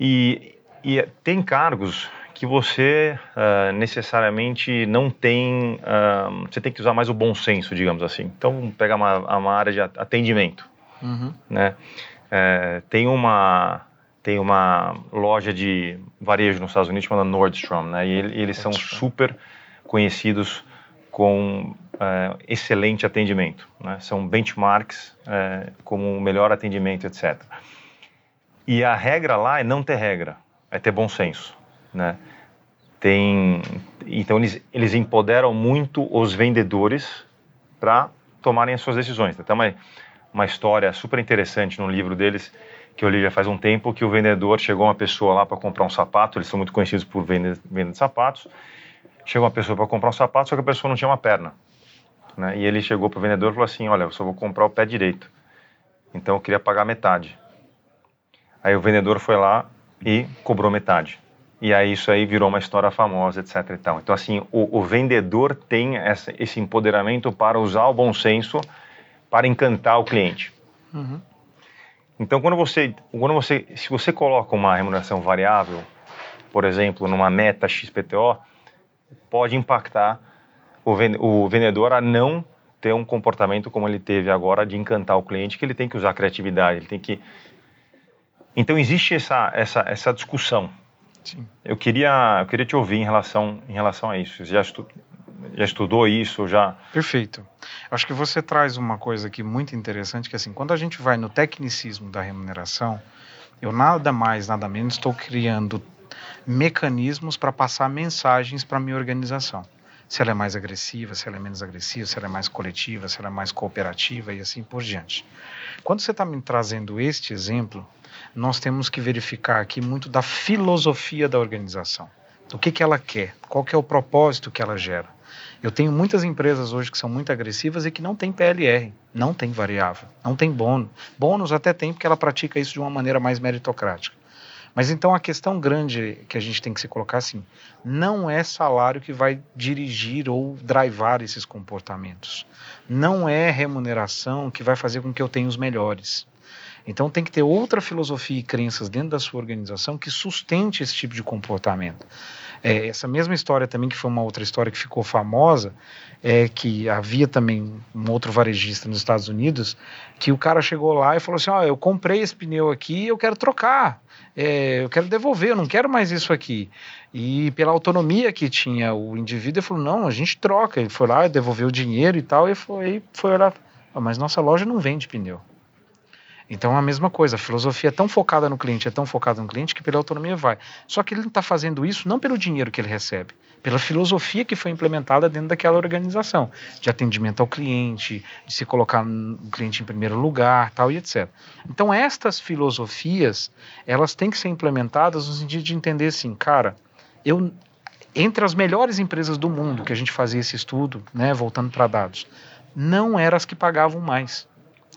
E, e tem cargos que você uh, necessariamente não tem, uh, você tem que usar mais o bom senso, digamos assim. Então, pega uma, uma área de atendimento, uhum. né? É, tem uma tem uma loja de varejo nos Estados Unidos chamada Nordstrom, né? E eles são super conhecidos com é, excelente atendimento, né? São benchmarks é, como o melhor atendimento, etc. E a regra lá é não ter regra, é ter bom senso, né? Tem, então eles, eles empoderam muito os vendedores para tomarem as suas decisões. Tem uma, uma história super interessante no livro deles que eu li já faz um tempo, que o vendedor chegou uma pessoa lá para comprar um sapato, eles são muito conhecidos por de sapatos, chegou uma pessoa para comprar um sapato, só que a pessoa não tinha uma perna. Né? E ele chegou para o vendedor e falou assim, olha, eu só vou comprar o pé direito, então eu queria pagar metade. Aí o vendedor foi lá e cobrou metade. E aí isso aí virou uma história famosa, etc. E tal. Então assim, o, o vendedor tem essa, esse empoderamento para usar o bom senso para encantar o cliente. Uhum. Então, quando você, quando você, se você coloca uma remuneração variável, por exemplo, numa meta XPTO, pode impactar o, vendedor a não ter um comportamento como ele teve agora de encantar o cliente, que ele tem que usar criatividade, ele tem que. Então existe essa essa essa discussão. Sim. Eu queria eu queria te ouvir em relação em relação a isso. Você já estu, já estudou isso já? Perfeito. Acho que você traz uma coisa aqui muito interessante, que assim, quando a gente vai no tecnicismo da remuneração, eu nada mais, nada menos estou criando mecanismos para passar mensagens para minha organização. Se ela é mais agressiva, se ela é menos agressiva, se ela é mais coletiva, se ela é mais cooperativa e assim por diante. Quando você está me trazendo este exemplo, nós temos que verificar aqui muito da filosofia da organização. O que, que ela quer, qual que é o propósito que ela gera. Eu tenho muitas empresas hoje que são muito agressivas e que não tem PLR, não tem variável, não tem bônus. Bônus até tem porque ela pratica isso de uma maneira mais meritocrática. Mas então a questão grande que a gente tem que se colocar assim, não é salário que vai dirigir ou drivar esses comportamentos. Não é remuneração que vai fazer com que eu tenha os melhores. Então tem que ter outra filosofia e crenças dentro da sua organização que sustente esse tipo de comportamento. É, essa mesma história também, que foi uma outra história que ficou famosa, é que havia também um outro varejista nos Estados Unidos, que o cara chegou lá e falou assim, ó, oh, eu comprei esse pneu aqui eu quero trocar, é, eu quero devolver, eu não quero mais isso aqui. E pela autonomia que tinha o indivíduo, ele falou, não, a gente troca. Ele foi lá, devolveu o dinheiro e tal, e foi, foi olhar, mas nossa loja não vende pneu. Então a mesma coisa, a filosofia é tão focada no cliente, é tão focada no cliente que pela autonomia vai. Só que ele não está fazendo isso não pelo dinheiro que ele recebe, pela filosofia que foi implementada dentro daquela organização, de atendimento ao cliente, de se colocar o cliente em primeiro lugar, tal e etc. Então estas filosofias, elas têm que ser implementadas no sentido de entender assim, cara, eu entre as melhores empresas do mundo que a gente fazia esse estudo, né, voltando para dados, não eram as que pagavam mais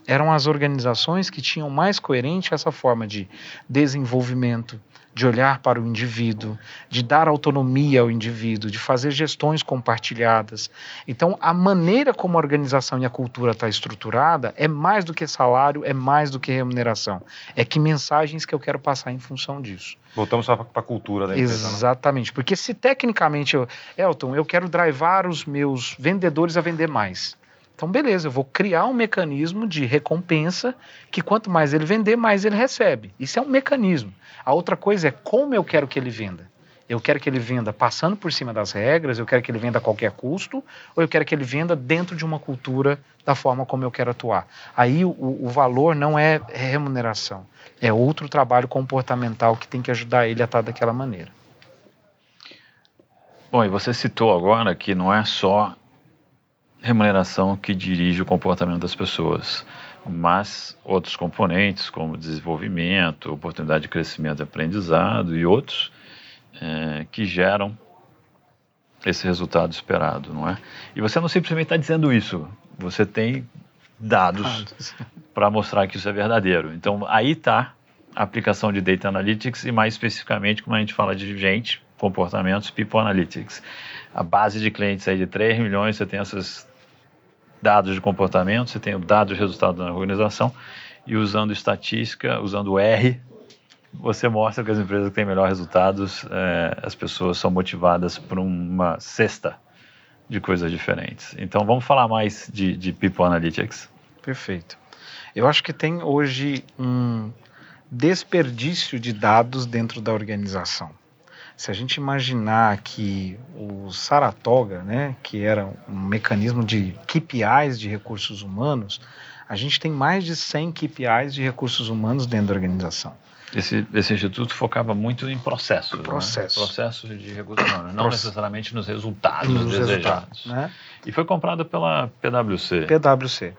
eram as organizações que tinham mais coerente essa forma de desenvolvimento, de olhar para o indivíduo, de dar autonomia ao indivíduo, de fazer gestões compartilhadas. Então, a maneira como a organização e a cultura está estruturada é mais do que salário, é mais do que remuneração. É que mensagens que eu quero passar em função disso. Voltamos para a cultura da empresa. Né? Exatamente. Né? Porque se tecnicamente, eu, Elton, eu quero drivar os meus vendedores a vender mais. Então, beleza, eu vou criar um mecanismo de recompensa que quanto mais ele vender, mais ele recebe. Isso é um mecanismo. A outra coisa é como eu quero que ele venda. Eu quero que ele venda passando por cima das regras, eu quero que ele venda a qualquer custo, ou eu quero que ele venda dentro de uma cultura da forma como eu quero atuar. Aí o, o valor não é remuneração, é outro trabalho comportamental que tem que ajudar ele a estar daquela maneira. Bom, e você citou agora que não é só remuneração que dirige o comportamento das pessoas, mas outros componentes, como desenvolvimento, oportunidade de crescimento e aprendizado e outros, é, que geram esse resultado esperado, não é? E você não simplesmente está dizendo isso, você tem dados para mostrar que isso é verdadeiro. Então, aí está a aplicação de Data Analytics e, mais especificamente, como a gente fala de gente, comportamentos, People Analytics. A base de clientes aí de 3 milhões, você tem esses dados de comportamento, você tem o dado de resultado na organização, e usando estatística, usando R, você mostra que as empresas que têm melhores resultados, é, as pessoas são motivadas por uma cesta de coisas diferentes. Então vamos falar mais de, de People Analytics. Perfeito. Eu acho que tem hoje um desperdício de dados dentro da organização. Se a gente imaginar que o Saratoga, né, que era um mecanismo de KPIs de recursos humanos, a gente tem mais de 100 KPIs de recursos humanos dentro da organização. Esse, esse instituto focava muito em processos. Processos. Né? Processos de recursos humanos, não necessariamente nos resultados nos desejados. Resultados, né? E foi comprado pela PwC. PwC.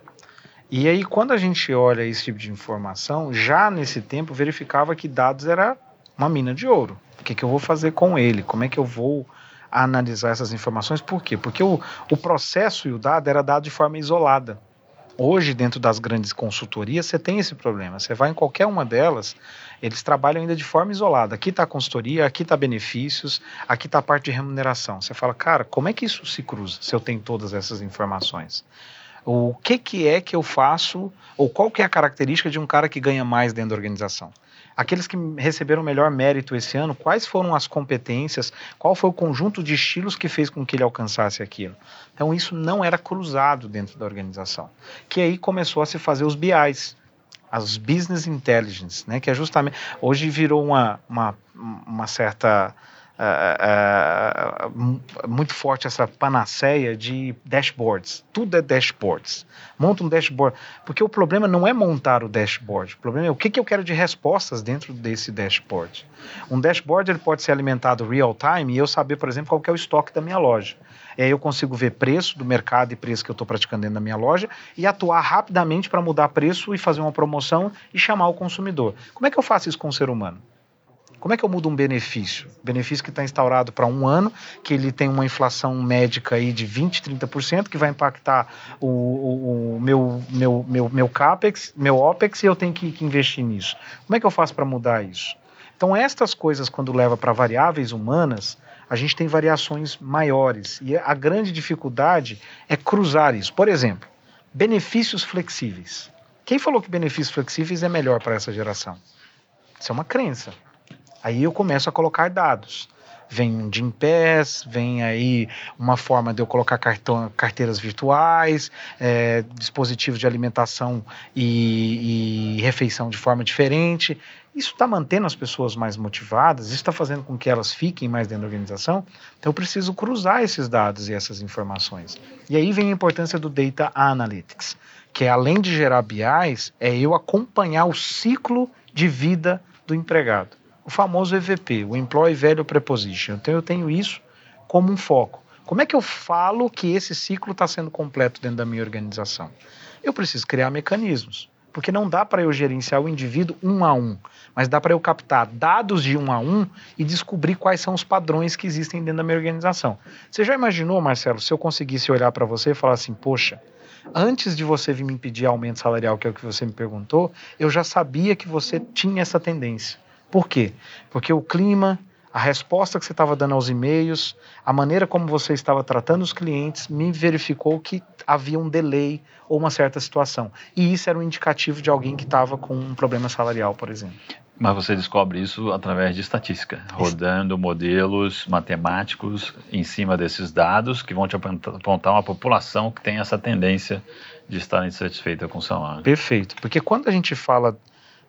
E aí, quando a gente olha esse tipo de informação, já nesse tempo verificava que dados era uma mina de ouro. O que, que eu vou fazer com ele? Como é que eu vou analisar essas informações? Por quê? Porque o, o processo e o dado era dado de forma isolada. Hoje, dentro das grandes consultorias, você tem esse problema. Você vai em qualquer uma delas, eles trabalham ainda de forma isolada. Aqui está a consultoria, aqui está benefícios, aqui está a parte de remuneração. Você fala, cara, como é que isso se cruza se eu tenho todas essas informações? O que, que é que eu faço, ou qual que é a característica de um cara que ganha mais dentro da organização? Aqueles que receberam melhor mérito esse ano, quais foram as competências, qual foi o conjunto de estilos que fez com que ele alcançasse aquilo. Então isso não era cruzado dentro da organização. Que aí começou a se fazer os BIs, as Business Intelligence, né, que é justamente, hoje virou uma, uma, uma certa muito forte essa panaceia de dashboards. Tudo é dashboards. Monta um dashboard. Porque o problema não é montar o dashboard. O problema é o que, que eu quero de respostas dentro desse dashboard. Um dashboard ele pode ser alimentado real time e eu saber, por exemplo, qual é o estoque da minha loja. E aí eu consigo ver preço do mercado e preço que eu estou praticando dentro da minha loja e atuar rapidamente para mudar preço e fazer uma promoção e chamar o consumidor. Como é que eu faço isso com o ser humano? Como é que eu mudo um benefício? Benefício que está instaurado para um ano, que ele tem uma inflação médica aí de 20%, 30%, que vai impactar o, o, o, meu, meu, meu, meu CAPEX, meu OPEX, e eu tenho que, que investir nisso. Como é que eu faço para mudar isso? Então, estas coisas, quando leva para variáveis humanas, a gente tem variações maiores. E a grande dificuldade é cruzar isso. Por exemplo, benefícios flexíveis. Quem falou que benefícios flexíveis é melhor para essa geração? Isso é uma crença. Aí eu começo a colocar dados. Vem um Jim vem aí uma forma de eu colocar cartão, carteiras virtuais, é, dispositivos de alimentação e, e refeição de forma diferente. Isso está mantendo as pessoas mais motivadas, isso está fazendo com que elas fiquem mais dentro da organização. Então eu preciso cruzar esses dados e essas informações. E aí vem a importância do Data Analytics, que é, além de gerar BIs, é eu acompanhar o ciclo de vida do empregado o famoso EVP, o Employee Value Preposition. Então eu tenho isso como um foco. Como é que eu falo que esse ciclo está sendo completo dentro da minha organização? Eu preciso criar mecanismos, porque não dá para eu gerenciar o indivíduo um a um, mas dá para eu captar dados de um a um e descobrir quais são os padrões que existem dentro da minha organização. Você já imaginou, Marcelo, se eu conseguisse olhar para você e falar assim, poxa, antes de você vir me pedir aumento salarial, que é o que você me perguntou, eu já sabia que você tinha essa tendência. Por quê? Porque o clima, a resposta que você estava dando aos e-mails, a maneira como você estava tratando os clientes, me verificou que havia um delay ou uma certa situação. E isso era um indicativo de alguém que estava com um problema salarial, por exemplo. Mas você descobre isso através de estatística, rodando modelos matemáticos em cima desses dados que vão te apontar uma população que tem essa tendência de estar insatisfeita com o salário. Perfeito, porque quando a gente fala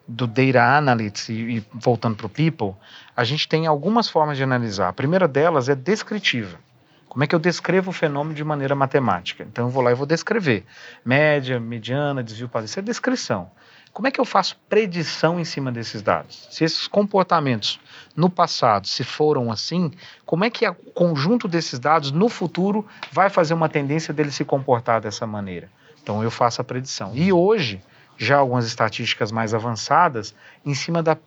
do Data Analytics e, e voltando para o People, a gente tem algumas formas de analisar. A primeira delas é descritiva. Como é que eu descrevo o fenômeno de maneira matemática? Então eu vou lá e vou descrever. Média, mediana, desvio padrão. Isso é descrição. Como é que eu faço predição em cima desses dados? Se esses comportamentos no passado se foram assim, como é que o conjunto desses dados no futuro vai fazer uma tendência dele se comportar dessa maneira? Então eu faço a predição. E hoje já algumas estatísticas mais avançadas em cima da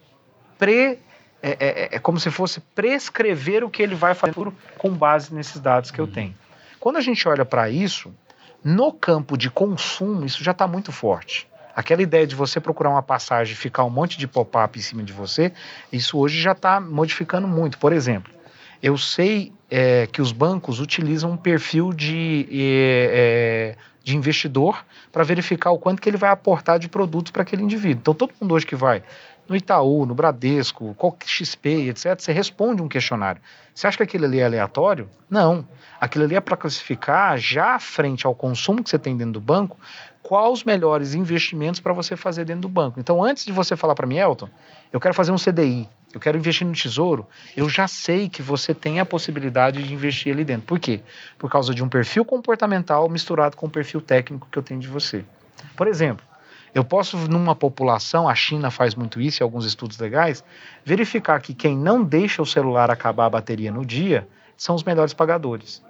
pre é, é, é, é, como se fosse prescrever o que ele vai fazer com base nesses dados que eu uhum. tenho. Quando a gente olha para isso, no campo de consumo, isso já está muito forte. Aquela ideia de você procurar uma passagem e ficar um monte de pop-up em cima de você, isso hoje já está modificando muito. Por exemplo, eu sei é, que os bancos utilizam um perfil de é, é de investidor para verificar o quanto que ele vai aportar de produtos para aquele indivíduo. Então, todo mundo hoje que vai no Itaú, no Bradesco, qualquer XP, etc., você responde um questionário. Você acha que aquilo ali é aleatório? Não. Aquilo ali é para classificar, já frente ao consumo que você tem dentro do banco, quais os melhores investimentos para você fazer dentro do banco. Então, antes de você falar para mim, Elton, eu quero fazer um CDI, eu quero investir no tesouro, eu já sei que você tem a possibilidade de investir ali dentro. Por quê? Por causa de um perfil comportamental misturado com o perfil técnico que eu tenho de você. Por exemplo, eu posso, numa população, a China faz muito isso, e alguns estudos legais, verificar que quem não deixa o celular acabar a bateria no dia são os melhores pagadores.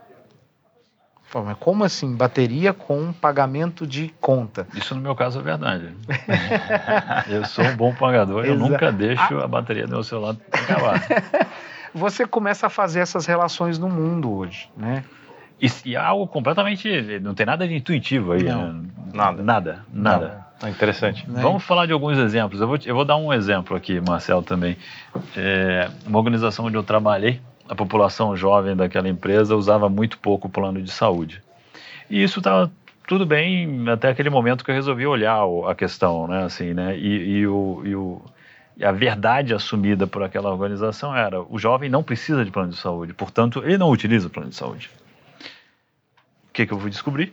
Mas como assim? Bateria com pagamento de conta. Isso no meu caso é verdade. eu sou um bom pagador, eu nunca deixo a bateria do meu celular acabar. Você começa a fazer essas relações no mundo hoje, né? E, e é algo completamente. Não tem nada de intuitivo aí. Não. Né? Nada. Nada, nada. Não. É interessante. Né? Vamos falar de alguns exemplos. Eu vou, eu vou dar um exemplo aqui, Marcel, também. É, uma organização onde eu trabalhei, a população jovem daquela empresa usava muito pouco plano de saúde. E isso estava tudo bem até aquele momento que eu resolvi olhar a questão, né? Assim, né? E, e, o, e, o, a verdade assumida por aquela organização era: o jovem não precisa de plano de saúde, portanto, ele não utiliza plano de saúde. O que, que eu fui descobrir?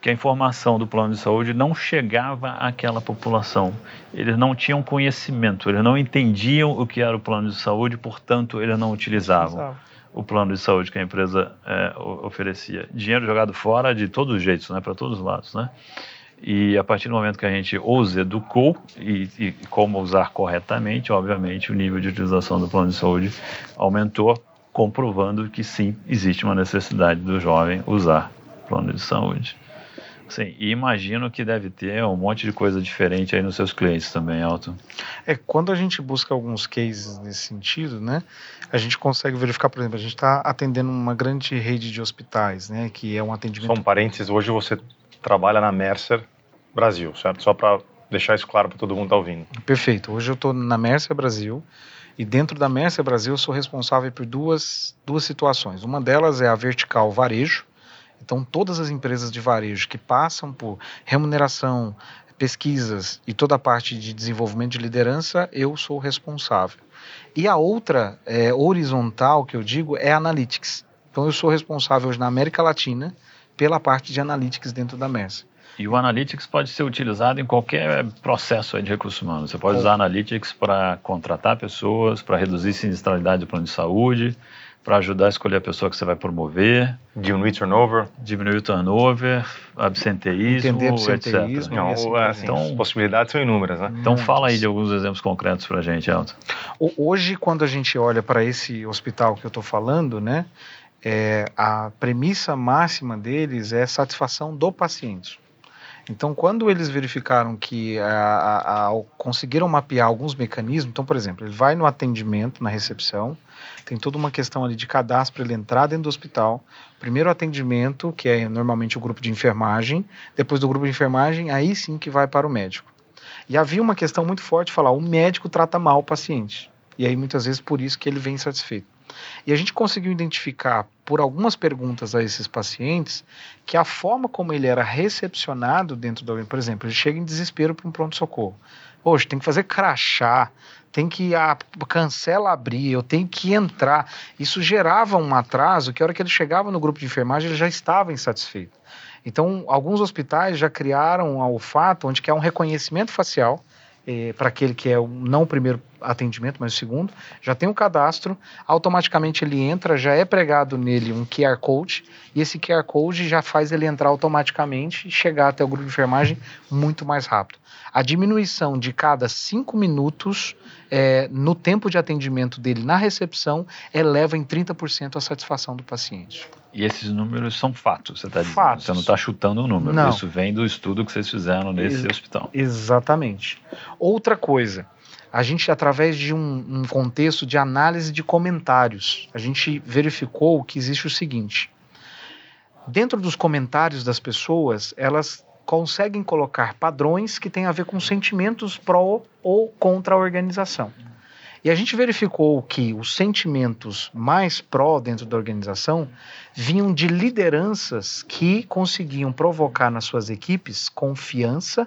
Que a informação do plano de saúde não chegava àquela população. Eles não tinham conhecimento, eles não entendiam o que era o plano de saúde, portanto, eles não utilizavam o plano de saúde que a empresa é, oferecia. Dinheiro jogado fora de todos os jeitos, né, para todos os lados, né? E a partir do momento que a gente os educou e, e como usar corretamente, obviamente o nível de utilização do plano de saúde aumentou, comprovando que sim, existe uma necessidade do jovem usar plano de saúde. Sim, e imagino que deve ter um monte de coisa diferente aí nos seus clientes também, Alto. É, quando a gente busca alguns cases nesse sentido, né, a gente consegue verificar, por exemplo, a gente está atendendo uma grande rede de hospitais, né, que é um atendimento... Só um parênteses, hoje você trabalha na Mercer Brasil, certo? Só para deixar isso claro para todo mundo que está ouvindo. Perfeito, hoje eu estou na Mercer Brasil, e dentro da Mercer Brasil eu sou responsável por duas, duas situações. Uma delas é a vertical varejo, então, todas as empresas de varejo que passam por remuneração, pesquisas e toda a parte de desenvolvimento de liderança, eu sou responsável. E a outra é, horizontal que eu digo é Analytics. Então, eu sou responsável hoje na América Latina pela parte de Analytics dentro da Mercer. E o Analytics pode ser utilizado em qualquer processo de recursos humanos. Você pode usar Analytics para contratar pessoas, para reduzir sinistralidade do plano de saúde, para ajudar a escolher a pessoa que você vai promover. Diminuir turnover. Diminuir turnover, absenteísmo, Entender absenteísmo, etc. Não, assim, assim, então, as possibilidades são inúmeras, né? Então fala aí de alguns exemplos concretos para a gente, Elton. Hoje, quando a gente olha para esse hospital que eu estou falando, né, é, a premissa máxima deles é satisfação do paciente. Então, quando eles verificaram que a, a, a, conseguiram mapear alguns mecanismos, então, por exemplo, ele vai no atendimento, na recepção, tem toda uma questão ali de cadastro para ele entrar dentro do hospital. Primeiro atendimento, que é normalmente o grupo de enfermagem, depois do grupo de enfermagem, aí sim que vai para o médico. E havia uma questão muito forte falar, o médico trata mal o paciente. E aí muitas vezes por isso que ele vem insatisfeito. E a gente conseguiu identificar por algumas perguntas a esses pacientes que a forma como ele era recepcionado dentro do, por exemplo, ele chega em desespero para um pronto socorro. Hoje tem que fazer crachá, tem que a cancela abrir, eu tenho que entrar. Isso gerava um atraso que a hora que ele chegava no grupo de enfermagem ele já estava insatisfeito. Então, alguns hospitais já criaram o fato onde que é um reconhecimento facial eh, para aquele que é o, não o primeiro atendimento, mas o segundo, já tem um cadastro, automaticamente ele entra, já é pregado nele um QR Code, e esse QR Code já faz ele entrar automaticamente e chegar até o grupo de enfermagem muito mais rápido. A diminuição de cada cinco minutos é, no tempo de atendimento dele na recepção eleva em 30% a satisfação do paciente. E esses números são fatos, você está dizendo? Você não está chutando o um número. Não. Isso vem do estudo que vocês fizeram nesse Ex hospital. Exatamente. Outra coisa, a gente, através de um, um, contexto de análise de comentários, a gente verificou que existe o seguinte: dentro dos comentários das pessoas, elas conseguem colocar padrões que têm a ver com sentimentos pró ou contra a organização. E a gente verificou que os sentimentos mais pró dentro da organização vinham de lideranças que conseguiam provocar nas suas equipes confiança,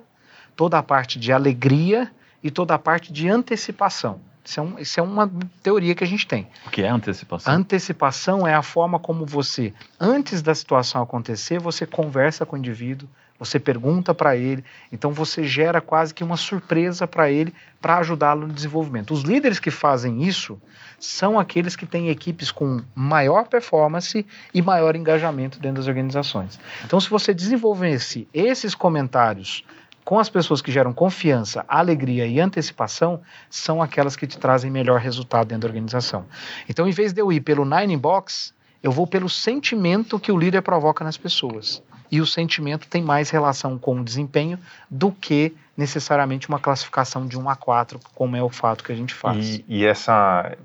toda a parte de alegria e toda a parte de antecipação. Isso é, um, isso é, uma teoria que a gente tem. O que é antecipação? Antecipação é a forma como você, antes da situação acontecer, você conversa com o indivíduo, você pergunta para ele, então você gera quase que uma surpresa para ele para ajudá-lo no desenvolvimento. Os líderes que fazem isso são aqueles que têm equipes com maior performance e maior engajamento dentro das organizações. Então, se você desenvolvesse esses comentários com as pessoas que geram confiança, alegria e antecipação, são aquelas que te trazem melhor resultado dentro da organização. Então, em vez de eu ir pelo Nine Box, eu vou pelo sentimento que o líder provoca nas pessoas. E o sentimento tem mais relação com o desempenho do que necessariamente uma classificação de 1 a 4, como é o fato que a gente faz. E, e essa,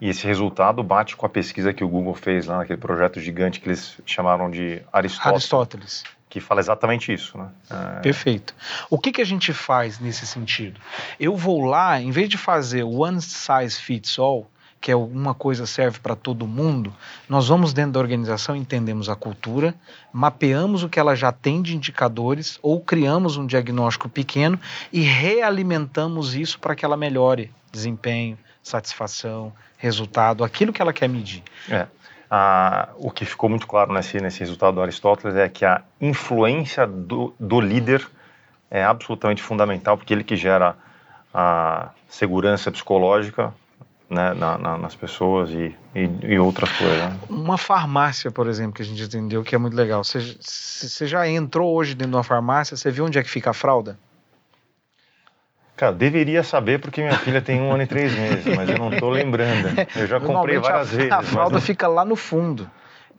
e esse resultado bate com a pesquisa que o Google fez lá naquele projeto gigante que eles chamaram de Aristóteles. Aristóteles que fala exatamente isso. Né? É... Perfeito. O que, que a gente faz nesse sentido? Eu vou lá, em vez de fazer one size fits all, que é uma coisa serve para todo mundo, nós vamos dentro da organização, entendemos a cultura, mapeamos o que ela já tem de indicadores ou criamos um diagnóstico pequeno e realimentamos isso para que ela melhore desempenho, satisfação, resultado, aquilo que ela quer medir. É. ah, o que ficou muito claro nesse, nesse resultado do Aristóteles é que a influência do, do líder é absolutamente fundamental, porque ele que gera a segurança psicológica né, na, na, nas pessoas e, e, e outras coisas. Né? Uma farmácia, por exemplo, que a gente entendeu que é muito legal. Você, você já entrou hoje dentro de uma farmácia, você viu onde é que fica a fralda? Cara, deveria saber porque minha filha tem um ano e três meses, mas eu não estou lembrando. Eu já comprei várias a, vezes. A fralda não... fica lá no fundo.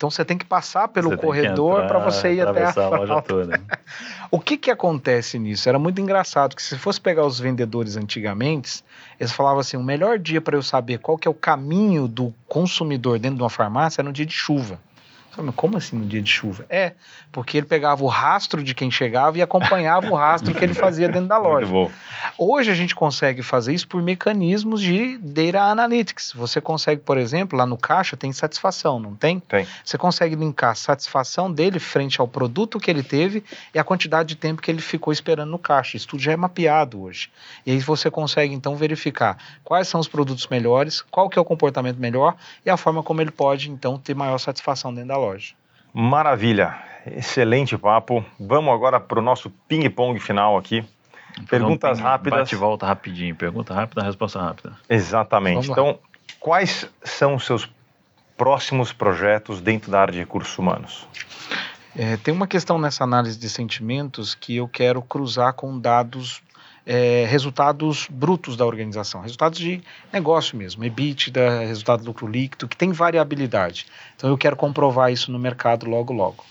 Então você tem que passar pelo você corredor para você ir até a, a loja toda. o que que acontece nisso? Era muito engraçado que se fosse pegar os vendedores antigamente, eles falavam assim, o melhor dia para eu saber qual que é o caminho do consumidor dentro de uma farmácia é no dia de chuva. Como assim no dia de chuva? É, porque ele pegava o rastro de quem chegava e acompanhava o rastro que ele fazia dentro da loja. Hoje a gente consegue fazer isso por mecanismos de data analytics. Você consegue, por exemplo, lá no caixa tem satisfação, não tem? Tem. Você consegue linkar a satisfação dele frente ao produto que ele teve e a quantidade de tempo que ele ficou esperando no caixa. Isso tudo já é mapeado hoje. E aí você consegue então verificar quais são os produtos melhores, qual que é o comportamento melhor e a forma como ele pode então ter maior satisfação dentro da loja. Maravilha, excelente papo. Vamos agora para o nosso ping-pong final aqui. Perguntas um rápidas. Bate volta rapidinho. Pergunta rápida, resposta rápida. Exatamente. Então, quais são os seus próximos projetos dentro da área de recursos humanos? É, tem uma questão nessa análise de sentimentos que eu quero cruzar com dados é, resultados brutos da organização, resultados de negócio mesmo, EBITDA, resultado do lucro líquido, que tem variabilidade. Então eu quero comprovar isso no mercado logo, logo.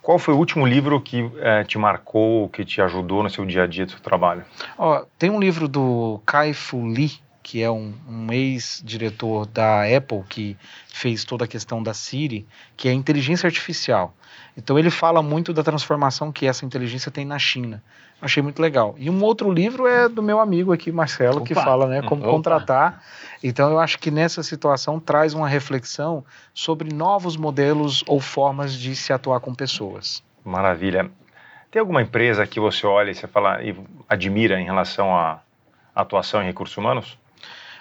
Qual foi o último livro que é, te marcou, que te ajudou no seu dia a dia do seu trabalho? Ó, tem um livro do Kai-Fu Lee, que é um, um ex-diretor da Apple, que fez toda a questão da Siri, que é inteligência artificial. Então ele fala muito da transformação que essa inteligência tem na China. Achei muito legal. E um outro livro é do meu amigo aqui, Marcelo, Opa. que fala né, como Opa. contratar. Então eu acho que nessa situação traz uma reflexão sobre novos modelos ou formas de se atuar com pessoas. Maravilha. Tem alguma empresa que você olha e você fala e admira em relação à atuação em recursos humanos?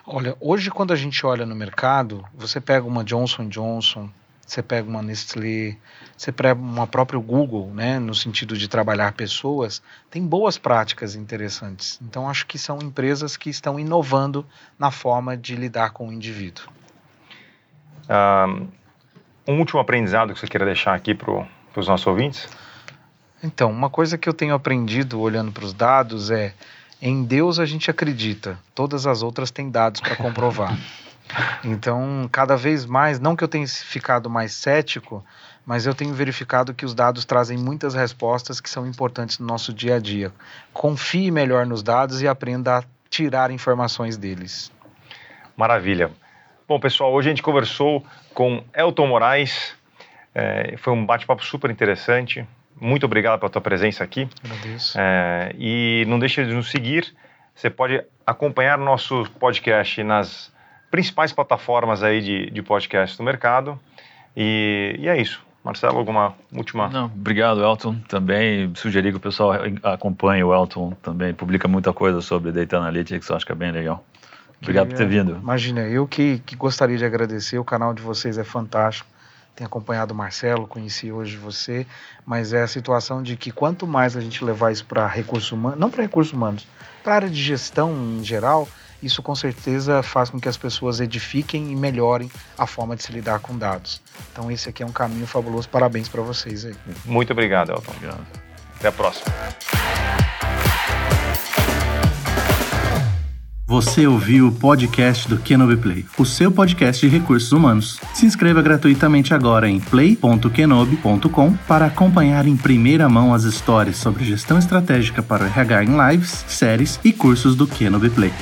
Olha, hoje quando a gente olha no mercado, você pega uma Johnson Johnson, você pega uma Nestlé, você pega uma própria Google, né, no sentido de trabalhar pessoas, tem boas práticas interessantes. Então acho que são empresas que estão inovando na forma de lidar com o indivíduo. Um último aprendizado que você queira deixar aqui para os nossos ouvintes? Então, uma coisa que eu tenho aprendido olhando para os dados é em Deus a gente acredita, todas as outras têm dados para comprovar. Então, cada vez mais, não que eu tenha ficado mais cético, mas eu tenho verificado que os dados trazem muitas respostas que são importantes no nosso dia a dia. Confie melhor nos dados e aprenda a tirar informações deles. Maravilha. Bom, pessoal, hoje a gente conversou com Elton Moraes. É, foi um bate-papo super interessante. Muito obrigado pela tua presença aqui. Agradeço. É, e não deixe de nos seguir. Você pode acompanhar nosso podcast nas principais plataformas aí de, de podcast do mercado. E, e é isso. Marcelo, alguma última? Não, obrigado, Elton. Também sugeri que o pessoal acompanhe o Elton também. Publica muita coisa sobre Data Analytics, acho que é bem legal. Obrigado que, por ter vindo. Imagina, eu que, que gostaria de agradecer. O canal de vocês é fantástico. Tenho acompanhado o Marcelo, conheci hoje você, mas é a situação de que quanto mais a gente levar isso para recursos humanos, não para recursos humanos, para a área de gestão em geral, isso com certeza faz com que as pessoas edifiquem e melhorem a forma de se lidar com dados. Então esse aqui é um caminho fabuloso. Parabéns para vocês aí. Muito obrigado, Elton. Obrigado. Até a próxima. Você ouviu o podcast do Kenobi Play, o seu podcast de recursos humanos. Se inscreva gratuitamente agora em play.kenobi.com para acompanhar em primeira mão as histórias sobre gestão estratégica para o RH em lives, séries e cursos do Kenobi Play.